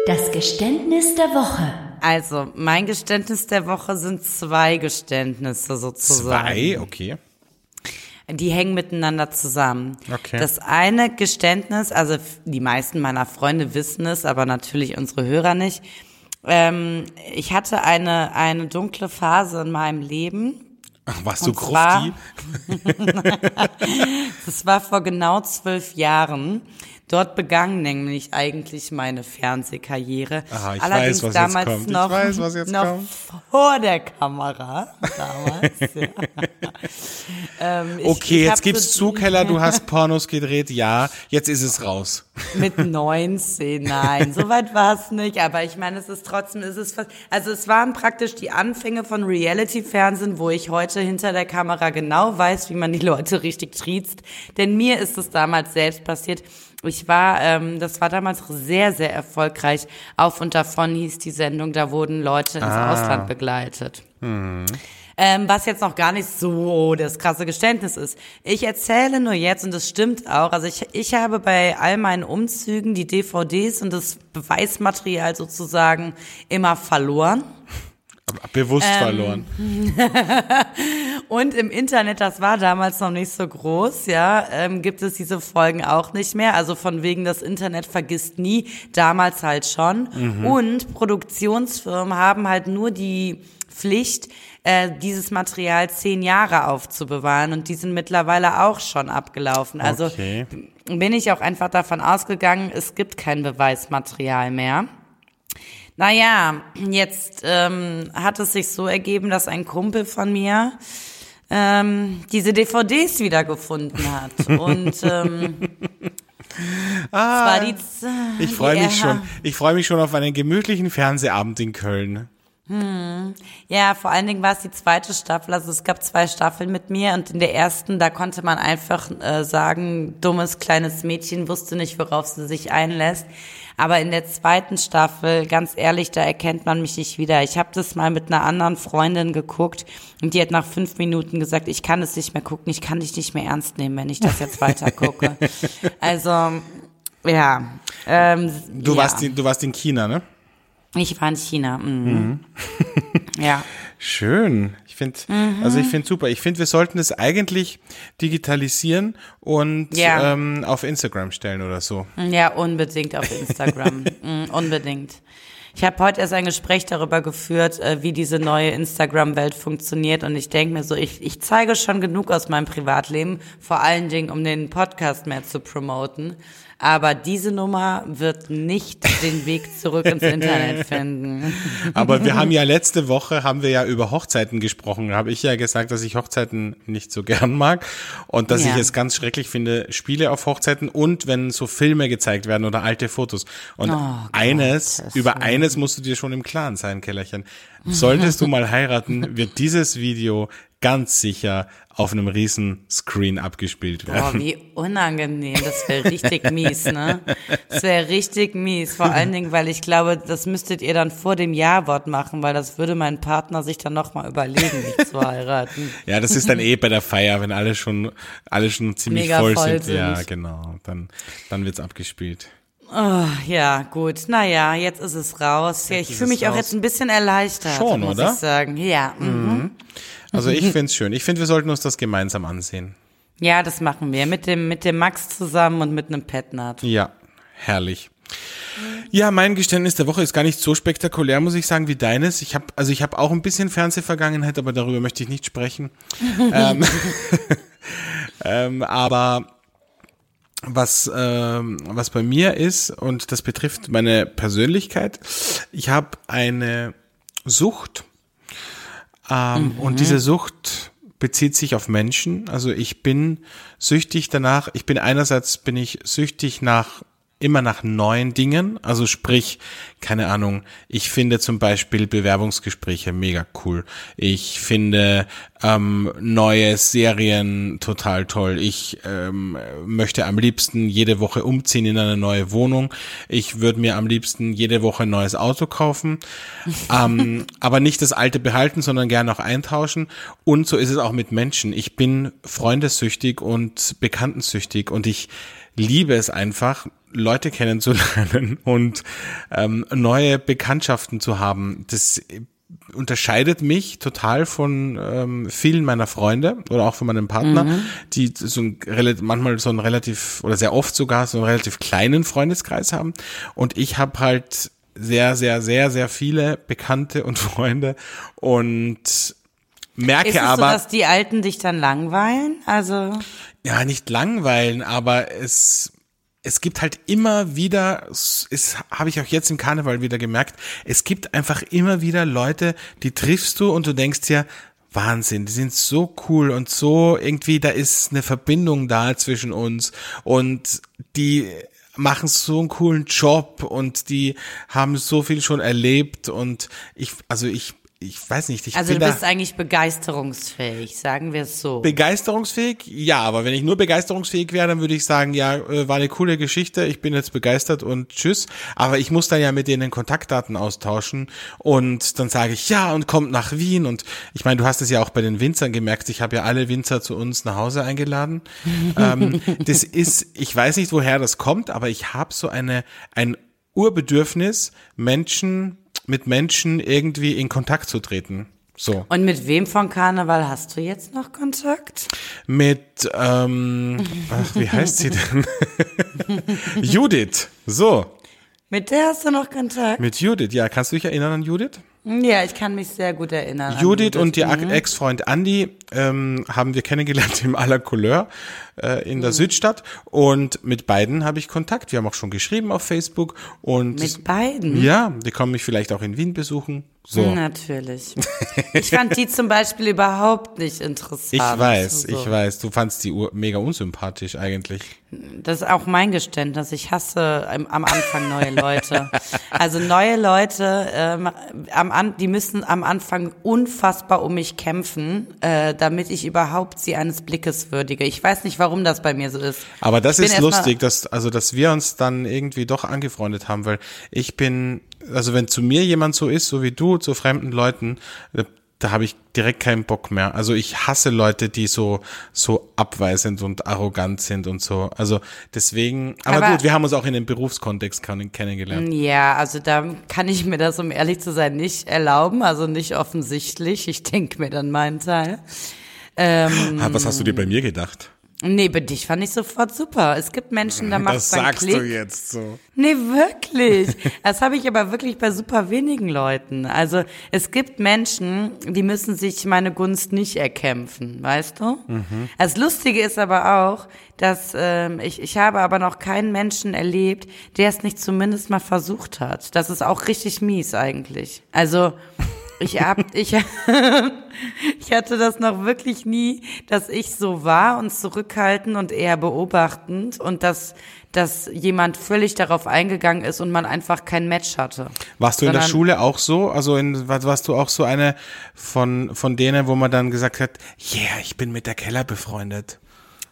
Das Geständnis der Woche. Also, mein Geständnis der Woche sind zwei Geständnisse sozusagen. Zwei, okay. Die hängen miteinander zusammen. Okay. Das eine Geständnis, also die meisten meiner Freunde wissen es, aber natürlich unsere Hörer nicht. Ähm, ich hatte eine, eine dunkle Phase in meinem Leben. Ach, warst du Grufti? Das war vor genau zwölf Jahren. Dort begann nämlich eigentlich meine Fernsehkarriere. Aha, ich Allerdings weiß, was jetzt damals kommt. Ich noch, weiß, was jetzt noch kommt. vor der Kamera damals. ja. ähm, ich- Okay, ich jetzt gibst so- zu, Keller, du hast Pornos gedreht. Ja, jetzt ist es raus. Mit 19, nein, so weit war es nicht. Aber ich meine, es ist trotzdem, es ist fast, also es waren praktisch die Anfänge von Reality-Fernsehen, wo ich heute hinter der Kamera genau weiß, wie man die Leute richtig triezt. Denn mir ist es damals selbst passiert. Ich war, ähm, das war damals sehr, sehr erfolgreich. Auf und davon hieß die Sendung, da wurden Leute ins Ausland begleitet. Ähm, was jetzt noch gar nicht so das krasse Geständnis ist. Ich erzähle nur jetzt, und das stimmt auch, also ich, ich habe bei all meinen Umzügen die DVDs und das Beweismaterial sozusagen immer verloren. Bewusst ähm, verloren. und im Internet, das war damals noch nicht so groß, ja, ähm, gibt es diese Folgen auch nicht mehr. Also von wegen das Internet vergisst nie, damals halt schon. Mhm. Und Produktionsfirmen haben halt nur die Pflicht, äh, dieses Material zehn Jahre aufzubewahren und die sind mittlerweile auch schon abgelaufen. Also okay. bin ich auch einfach davon ausgegangen, es gibt kein Beweismaterial mehr. Naja, jetzt ähm, hat es sich so ergeben, dass ein Kumpel von mir ähm, diese DVDs wiedergefunden hat. Und ähm, ah, die, ich freue mich schon. Ich freue mich schon auf einen gemütlichen Fernsehabend in Köln. Hm. Ja, vor allen Dingen war es die zweite Staffel. Also es gab zwei Staffeln mit mir und in der ersten, da konnte man einfach äh, sagen, dummes kleines Mädchen wusste nicht, worauf sie sich einlässt. Aber in der zweiten Staffel, ganz ehrlich, da erkennt man mich nicht wieder. Ich habe das mal mit einer anderen Freundin geguckt und die hat nach fünf Minuten gesagt, ich kann es nicht mehr gucken, ich kann dich nicht mehr ernst nehmen, wenn ich das jetzt weiter gucke. also, ja. Ähm, du, ja. Warst in, du warst in China, ne? Ich war in China. Mhm. mhm. ja. Schön. Ich finde, mhm. also ich finde super. Ich finde, wir sollten es eigentlich digitalisieren und ja. ähm, auf Instagram stellen oder so. Ja, unbedingt auf Instagram. mhm, unbedingt. Ich habe heute erst ein Gespräch darüber geführt, äh, wie diese neue Instagram-Welt funktioniert. Und ich denke mir so, ich, ich zeige schon genug aus meinem Privatleben, vor allen Dingen, um den Podcast mehr zu promoten. Aber diese Nummer wird nicht den Weg zurück ins Internet finden. Aber wir haben ja letzte Woche haben wir ja über Hochzeiten gesprochen. Da habe ich ja gesagt, dass ich Hochzeiten nicht so gern mag und dass ja. ich es ganz schrecklich finde, Spiele auf Hochzeiten und wenn so Filme gezeigt werden oder alte Fotos. Und oh eines, Gott, über eines musst du dir schon im Klaren sein, Kellerchen. Solltest du mal heiraten, wird dieses Video ganz sicher auf einem riesen Screen abgespielt werden. Boah, wie unangenehm. Das wäre richtig mies, ne? Das wäre richtig mies. Vor allen Dingen, weil ich glaube, das müsstet ihr dann vor dem Ja-Wort machen, weil das würde mein Partner sich dann nochmal überlegen, mich zu heiraten. Ja, das ist dann eh bei der Feier, wenn alle schon, alle schon ziemlich voll, voll sind. sind. Ja, genau. Dann, dann wird's abgespielt. Oh, ja, gut. Naja, jetzt ist es raus. Ja, ich fühle mich auch jetzt ein bisschen erleichtert, Schon, muss oder? ich sagen. Ja. Mhm. Also ich finde es schön. Ich finde, wir sollten uns das gemeinsam ansehen. Ja, das machen wir. Mit dem, mit dem Max zusammen und mit einem Petnat. Ja, herrlich. Ja, mein Geständnis der Woche ist gar nicht so spektakulär, muss ich sagen, wie deines. Ich habe also ich habe auch ein bisschen Fernsehvergangenheit, aber darüber möchte ich nicht sprechen. ähm, ähm, aber was ähm, was bei mir ist und das betrifft meine Persönlichkeit. Ich habe eine Sucht ähm, mhm. Und diese Sucht bezieht sich auf Menschen. Also ich bin süchtig danach. Ich bin einerseits bin ich süchtig nach immer nach neuen Dingen. Also sprich, keine Ahnung, ich finde zum Beispiel Bewerbungsgespräche mega cool. Ich finde ähm, neue Serien total toll. Ich ähm, möchte am liebsten jede Woche umziehen in eine neue Wohnung. Ich würde mir am liebsten jede Woche ein neues Auto kaufen. ähm, aber nicht das alte behalten, sondern gerne auch eintauschen. Und so ist es auch mit Menschen. Ich bin freundessüchtig und bekanntensüchtig und ich liebe es einfach, Leute kennenzulernen und ähm, neue Bekanntschaften zu haben. Das unterscheidet mich total von ähm, vielen meiner Freunde oder auch von meinem Partner, mhm. die so ein, manchmal so einen relativ oder sehr oft sogar so einen relativ kleinen Freundeskreis haben. Und ich habe halt sehr, sehr, sehr, sehr viele Bekannte und Freunde und merke Ist es aber, so, dass die Alten dich dann langweilen? Also ja, nicht langweilen, aber es es gibt halt immer wieder, es habe ich auch jetzt im Karneval wieder gemerkt, es gibt einfach immer wieder Leute, die triffst du und du denkst dir, Wahnsinn, die sind so cool und so irgendwie, da ist eine Verbindung da zwischen uns und die machen so einen coolen Job und die haben so viel schon erlebt und ich, also ich ich weiß nicht, ich Also bin du bist eigentlich begeisterungsfähig, sagen wir es so. begeisterungsfähig. Ja, aber wenn ich nur begeisterungsfähig wäre, dann würde ich sagen, ja, äh, war eine coole Geschichte, ich bin jetzt begeistert und tschüss. Aber ich muss dann ja mit denen Kontaktdaten austauschen und dann sage ich ja und kommt nach Wien und ich meine, du hast es ja auch bei den Winzern gemerkt, ich habe ja alle Winzer zu uns nach Hause eingeladen. ähm, das ist, ich weiß nicht, woher das kommt, aber ich habe so eine ein Urbedürfnis, Menschen mit Menschen irgendwie in Kontakt zu treten. So. Und mit wem von Karneval hast du jetzt noch Kontakt? Mit, ähm, ach, wie heißt sie denn? Judith. So, Mit der hast du noch Kontakt? mit Judith. Ja, kannst du dich erinnern an Judith? Ja, ich kann mich sehr gut erinnern. an Judith und ihr Mhm. Ex-Freund Andy ähm, haben wir kennengelernt im la Couleur äh, in Mhm. der Südstadt und mit beiden habe ich Kontakt. Wir haben auch schon geschrieben auf Facebook und Mit beiden? ja, die kommen mich vielleicht auch in Wien besuchen. So. Natürlich. Ich fand die zum Beispiel überhaupt nicht interessant. Ich weiß, So. ich weiß. Du fandst die mega unsympathisch eigentlich. Das ist auch mein Geständnis. Ich hasse am, am Anfang neue Leute. Also neue Leute, ähm, am an, die müssen am Anfang unfassbar um mich kämpfen, äh, damit ich überhaupt sie eines Blickes würdige. Ich weiß nicht, warum das bei mir so ist. Aber das ist lustig, dass, also, dass wir uns dann irgendwie doch angefreundet haben, weil ich bin, also wenn zu mir jemand so ist, so wie du, zu fremden Leuten, äh, da habe ich direkt keinen Bock mehr. Also ich hasse Leute, die so, so abweisend und arrogant sind und so. Also deswegen, aber, Aber- gut, wir haben uns auch in dem Berufskontext kennengelernt. Ja, also da kann ich mir das, um ehrlich zu sein, nicht erlauben. Also nicht offensichtlich. Ich denke mir dann meinen Teil. Ähm, Was hast du dir bei mir gedacht? Nee, bei dich fand ich sofort super. Es gibt Menschen, da macht Das dann sagst Klick. du jetzt so. Nee, wirklich. Das habe ich aber wirklich bei super wenigen Leuten. Also es gibt Menschen, die müssen sich meine Gunst nicht erkämpfen, weißt du? Das Lustige ist aber auch, dass ähm, ich, ich habe aber noch keinen Menschen erlebt, der es nicht zumindest mal versucht hat. Das ist auch richtig mies eigentlich. Also ich hab, ich, ich hatte das noch wirklich nie, dass ich so war und zurückhaltend und eher beobachtend und dass, dass jemand völlig darauf eingegangen ist und man einfach kein Match hatte. Warst du in der Schule auch so? Also in, war- warst du auch so eine von, von denen, wo man dann gesagt hat, yeah, ich bin mit der Keller befreundet?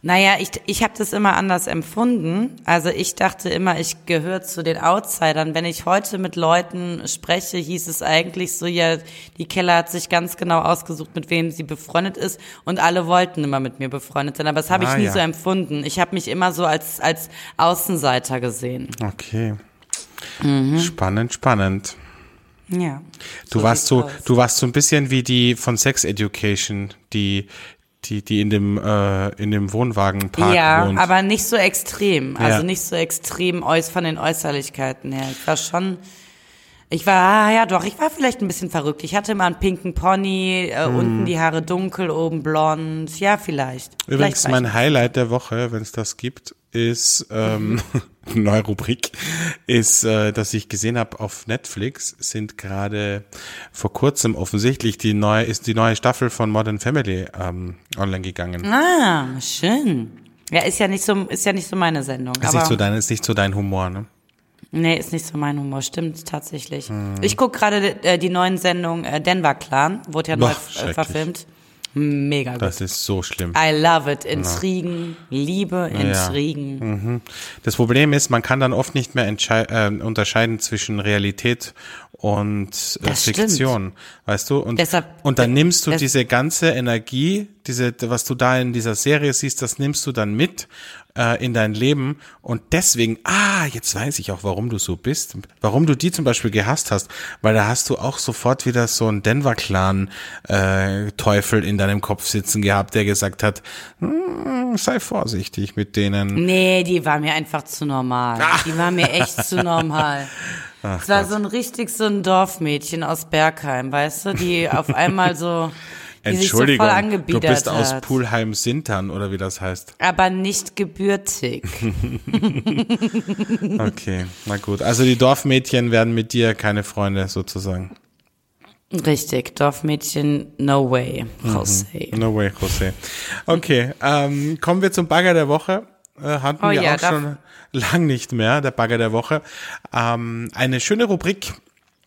Naja, ich, ich habe das immer anders empfunden. Also ich dachte immer, ich gehöre zu den Outsidern. Wenn ich heute mit Leuten spreche, hieß es eigentlich so, ja, die Keller hat sich ganz genau ausgesucht, mit wem sie befreundet ist und alle wollten immer mit mir befreundet sein. Aber das habe ich Ah, nie ja. so empfunden. Ich habe mich immer so als, als Außenseiter gesehen. Okay. Mhm. Spannend, spannend. Ja. Du So warst so, aus. du warst so ein bisschen wie die von Sex Education, die, die, die in dem, äh, in dem Wohnwagenpark Ja, wohnt. aber nicht so extrem. Also Ja. nicht so extrem äuß von den Äußerlichkeiten her. Ich war schon, ich war, ah, ja doch, ich war vielleicht ein bisschen verrückt. Ich hatte immer einen pinken Pony, äh, Hm. unten die Haare dunkel, oben blond. Ja, vielleicht. Übrigens, vielleicht mein Highlight der Woche, wenn es das gibt, ist ähm, neue Rubrik, ist, äh, dass ich gesehen habe auf Netflix sind gerade vor kurzem offensichtlich die neue ist die neue Staffel von Modern Family ähm, online gegangen. ah, schön. Ja, ist ja nicht so, ist ja nicht so meine Sendung. Ist aber, nicht so dein, ist nicht so dein Humor, ne? Nee, ist nicht so mein Humor, stimmt tatsächlich. Hm. Ich guck gerade äh, die neuen Sendungen äh, Denver Clan, wurde ja Boah, neu schrecklich. verfilmt. Mega gut. Das ist so schlimm. I love it. Intrigen, Liebe, Intrigen. Mhm. Das Problem ist, man kann dann oft nicht mehr äh, unterscheiden zwischen Realität und äh. Fiktion, weißt du? Und, Deshalb- und dann nimmst du diese ganze Energie, diese, was du da in dieser Serie siehst, das nimmst du dann mit äh, in dein Leben und deswegen, ah, jetzt weiß ich auch, warum du so bist, warum du die zum Beispiel gehasst hast, weil da hast du auch sofort wieder so einen Denver-Clan äh, Teufel in deinem Kopf sitzen gehabt, der gesagt hat, hm, sei vorsichtig mit denen. Nee, die war mir einfach zu normal. Die war mir echt zu normal. Es war so ein richtig so ein Dorfmädchen aus Bergheim, weißt du, die auf einmal so, sich so Entschuldigung, du bist aus hat. Pulheim-Sintern oder wie das heißt. aber nicht gebürtig. Okay, na gut. Also die Dorfmädchen werden mit dir keine Freunde sozusagen. Richtig, Dorfmädchen, no way, Jose. No way, José. Okay, ähm, kommen wir zum Bagger der Woche. Äh, hatten Oh wir ja, auch schon lang nicht mehr, der Bagger der Woche. Ähm, eine schöne Rubrik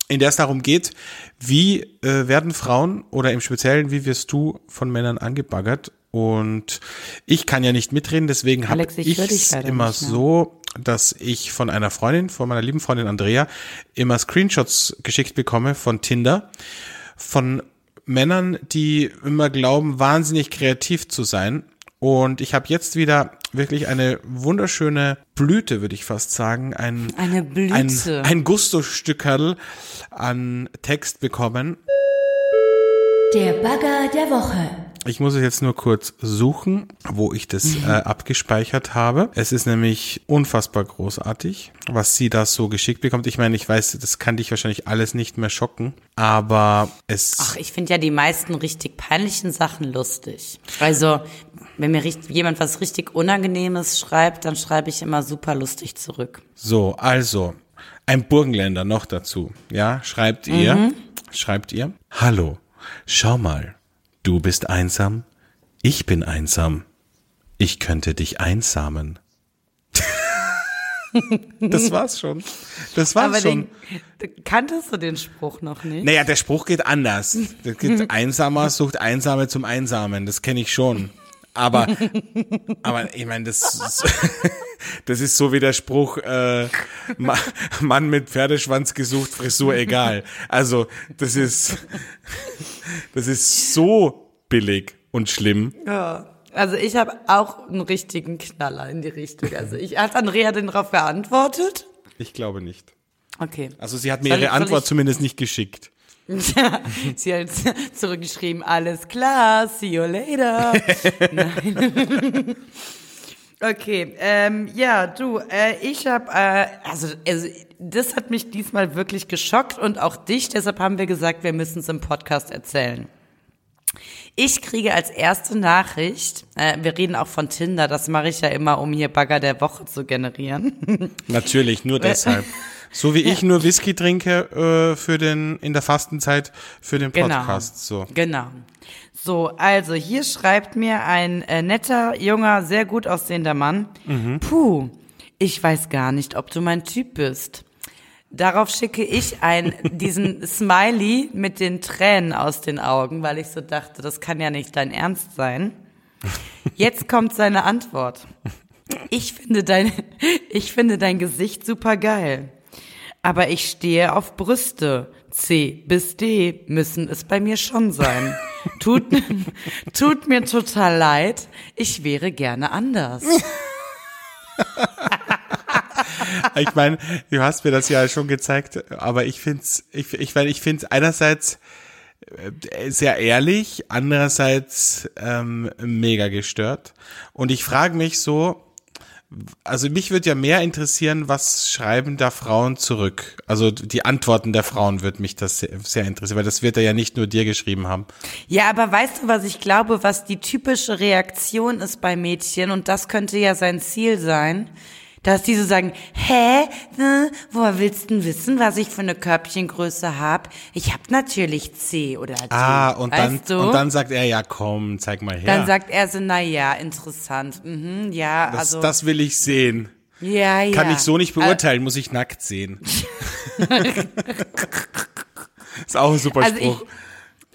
in der es darum geht, wie äh, werden Frauen oder im Speziellen, wie wirst du von Männern angebaggert? Und ich kann ja nicht mitreden, deswegen habe ich es immer so, dass ich von einer Freundin, von meiner lieben Freundin Andrea, immer Screenshots geschickt bekomme von Tinder, von Männern, die immer glauben, wahnsinnig kreativ zu sein. Und ich habe jetzt wieder wirklich eine wunderschöne Blüte, würde ich fast sagen, ein Eine Blüte. ein, ein Gusto-Stückerl an Text bekommen. Der Bagger der Woche. Ich muss es jetzt nur kurz suchen, wo ich das äh, abgespeichert habe. Es ist nämlich unfassbar großartig, was sie da so geschickt bekommt. Ich meine, ich weiß, das kann dich wahrscheinlich alles nicht mehr schocken, aber es Ach, ich finde ja die meisten richtig peinlichen Sachen lustig. Also, wenn mir jemand was richtig Unangenehmes schreibt, dann schreibe ich immer super lustig zurück. so, also ein Burgenländer noch dazu. Ja, schreibt ihr, schreibt ihr. Hallo, schau mal, du bist einsam, ich bin einsam. Ich könnte dich einsamen. das war's schon. Das war's Aber schon. den, kanntest du den Spruch noch nicht? Naja, der Spruch geht anders. Das geht Einsamer sucht Einsame zum Einsamen. Das kenne ich schon. Aber, aber ich meine, das, das ist so wie der Spruch, äh, Ma- Mann mit Pferdeschwanz gesucht, Frisur egal. Also, das ist, das ist so billig und schlimm. Ja. Also ich habe auch einen richtigen Knaller in die Richtung. Also ich hat Andrea den darauf geantwortet? Ich glaube nicht. Okay. Also sie hat mir Soll ihre ich- Antwort ich- zumindest nicht geschickt. Sie hat zurückgeschrieben, alles klar, see you later. Nein. Okay, ähm, ja, du, äh, ich habe, äh, also, also, das hat mich diesmal wirklich geschockt und auch dich, deshalb haben wir gesagt, wir müssen es im Podcast erzählen. Ich kriege als erste Nachricht, äh, wir reden auch von Tinder, das mache ich ja immer, um hier Bagger der Woche zu generieren. Natürlich, nur deshalb. So wie ich nur Whisky trinke äh, für den in der Fastenzeit für den Podcast. So. Genau. So, also hier schreibt mir ein äh, netter, junger, sehr gut aussehender Mann. Puh, ich weiß gar nicht, ob du mein Typ bist. Darauf schicke ich ein, diesen Smiley mit den Tränen aus den Augen, weil ich so dachte, das kann ja nicht dein Ernst sein. Jetzt kommt seine Antwort. Ich finde dein, ich finde dein Gesicht super geil. Aber ich stehe auf Brüste. C bis D müssen es bei mir schon sein. Tut, tut mir total leid. Ich wäre gerne anders. Ich meine, du hast mir das ja schon gezeigt, aber ich find's, ich, ich, weil ich find's einerseits äh, sehr ehrlich, andererseits ähm, mega gestört. Und ich frage mich so, also mich würde ja mehr interessieren, was schreiben da Frauen zurück? Also die Antworten der Frauen würde mich das sehr, sehr interessieren, weil das wird er ja nicht nur dir geschrieben haben. Ja, aber weißt du, was ich glaube, was die typische Reaktion ist bei Mädchen und das könnte ja sein Ziel sein, dass die so sagen, hä, äh, woher willst du denn wissen, was ich für eine Körbchengröße hab? Ich hab natürlich C oder D. Ah, und dann, du? und dann sagt er, ja komm, zeig mal her. Dann sagt er so, na ja, interessant. Mhm, ja, das, also das will ich sehen. ja, ja. Kann ich so nicht beurteilen, muss ich nackt sehen. ist auch ein super Also Spruch. ich,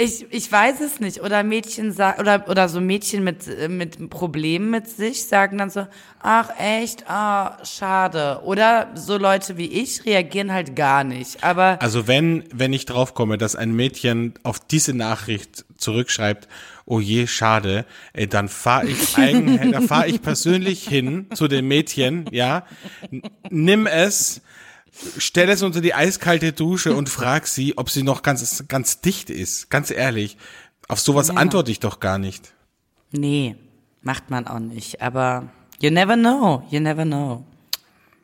ich, ich weiß es nicht. Oder Mädchen sagen, oder, oder so Mädchen mit, äh, mit Problemen mit sich sagen dann so, ach echt, ah, schade. Oder so Leute wie ich reagieren halt gar nicht. Aber Also wenn, wenn ich draufkomme, dass ein Mädchen auf diese Nachricht zurückschreibt, oh je, schade, ey, dann fahre ich eigen, da fahre ich persönlich hin zu dem Mädchen, ja, nimm es, stell es unter die eiskalte Dusche und frag sie, ob sie noch ganz, ganz dicht ist. Ganz ehrlich. Auf sowas antworte ich doch gar nicht. nee, macht man auch nicht. Aber you never know, you never know.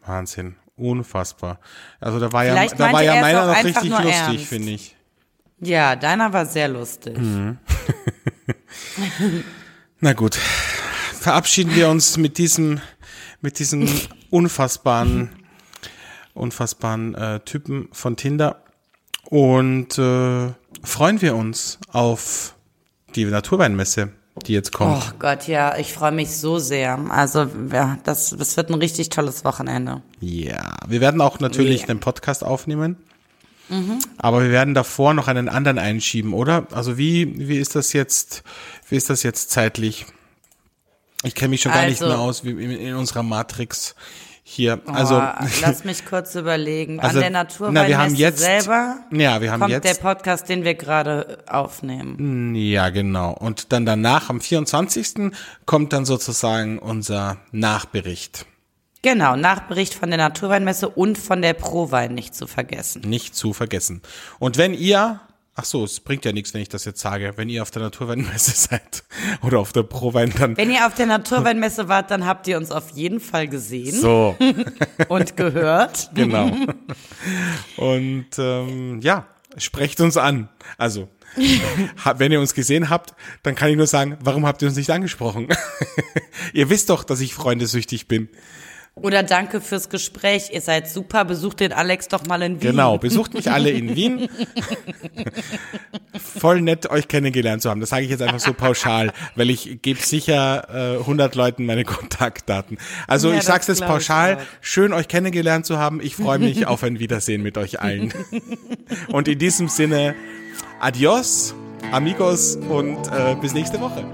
Wahnsinn. Unfassbar. Also da war ja, da war ja er meiner noch richtig lustig, finde ich. Ja, deiner war sehr lustig. Na gut, verabschieden wir uns mit diesem, mit diesem unfassbaren, unfassbaren äh, Typen von Tinder und äh, freuen wir uns auf die Naturweinmesse, die jetzt kommt. Oh Gott, ja, ich freue mich so sehr. Also, ja, das, das wird ein richtig tolles Wochenende. Ja, wir werden auch natürlich Ja. einen Podcast aufnehmen. Aber wir werden davor noch einen anderen einschieben, oder? Also wie, wie ist das jetzt, wie ist das jetzt zeitlich? Ich kenne mich schon gar nicht Also- mehr aus wie in, in unserer Matrix hier. Also, oh, lass mich kurz überlegen. Also, An der na, Naturweinmesse wir haben jetzt- selber ja, wir haben kommt jetzt, der Podcast, den wir gerade aufnehmen. ja, genau. Und dann danach, am 24. kommt dann sozusagen unser Nachbericht. Genau, Nachbericht von der Naturweinmesse und von der Prowein nicht zu vergessen. Nicht zu vergessen. Und wenn ihr, ach so, es bringt ja nichts, wenn ich das jetzt sage, wenn ihr auf der Naturweinmesse seid oder auf der Prowein, dann Wenn ihr auf der Naturweinmesse wart, dann habt ihr uns auf jeden Fall gesehen so, und gehört. genau. Und ähm, ja, sprecht uns an. Also, wenn ihr uns gesehen habt, dann kann ich nur sagen, warum habt ihr uns nicht angesprochen? ihr wisst doch, dass ich freundesüchtig bin. Oder danke fürs Gespräch. Ihr seid super. Besucht den Alex doch mal in Wien. Genau, besucht mich alle in Wien. Voll nett, euch kennengelernt zu haben. Das sage ich jetzt einfach so pauschal, weil ich gebe sicher äh, 100 Leuten meine Kontaktdaten. Also Ja, ich sag's das jetzt pauschal. Schön, euch kennengelernt zu haben. Ich freue mich auf ein Wiedersehen mit euch allen. Und in diesem Sinne, adios, amigos und äh, bis nächste Woche.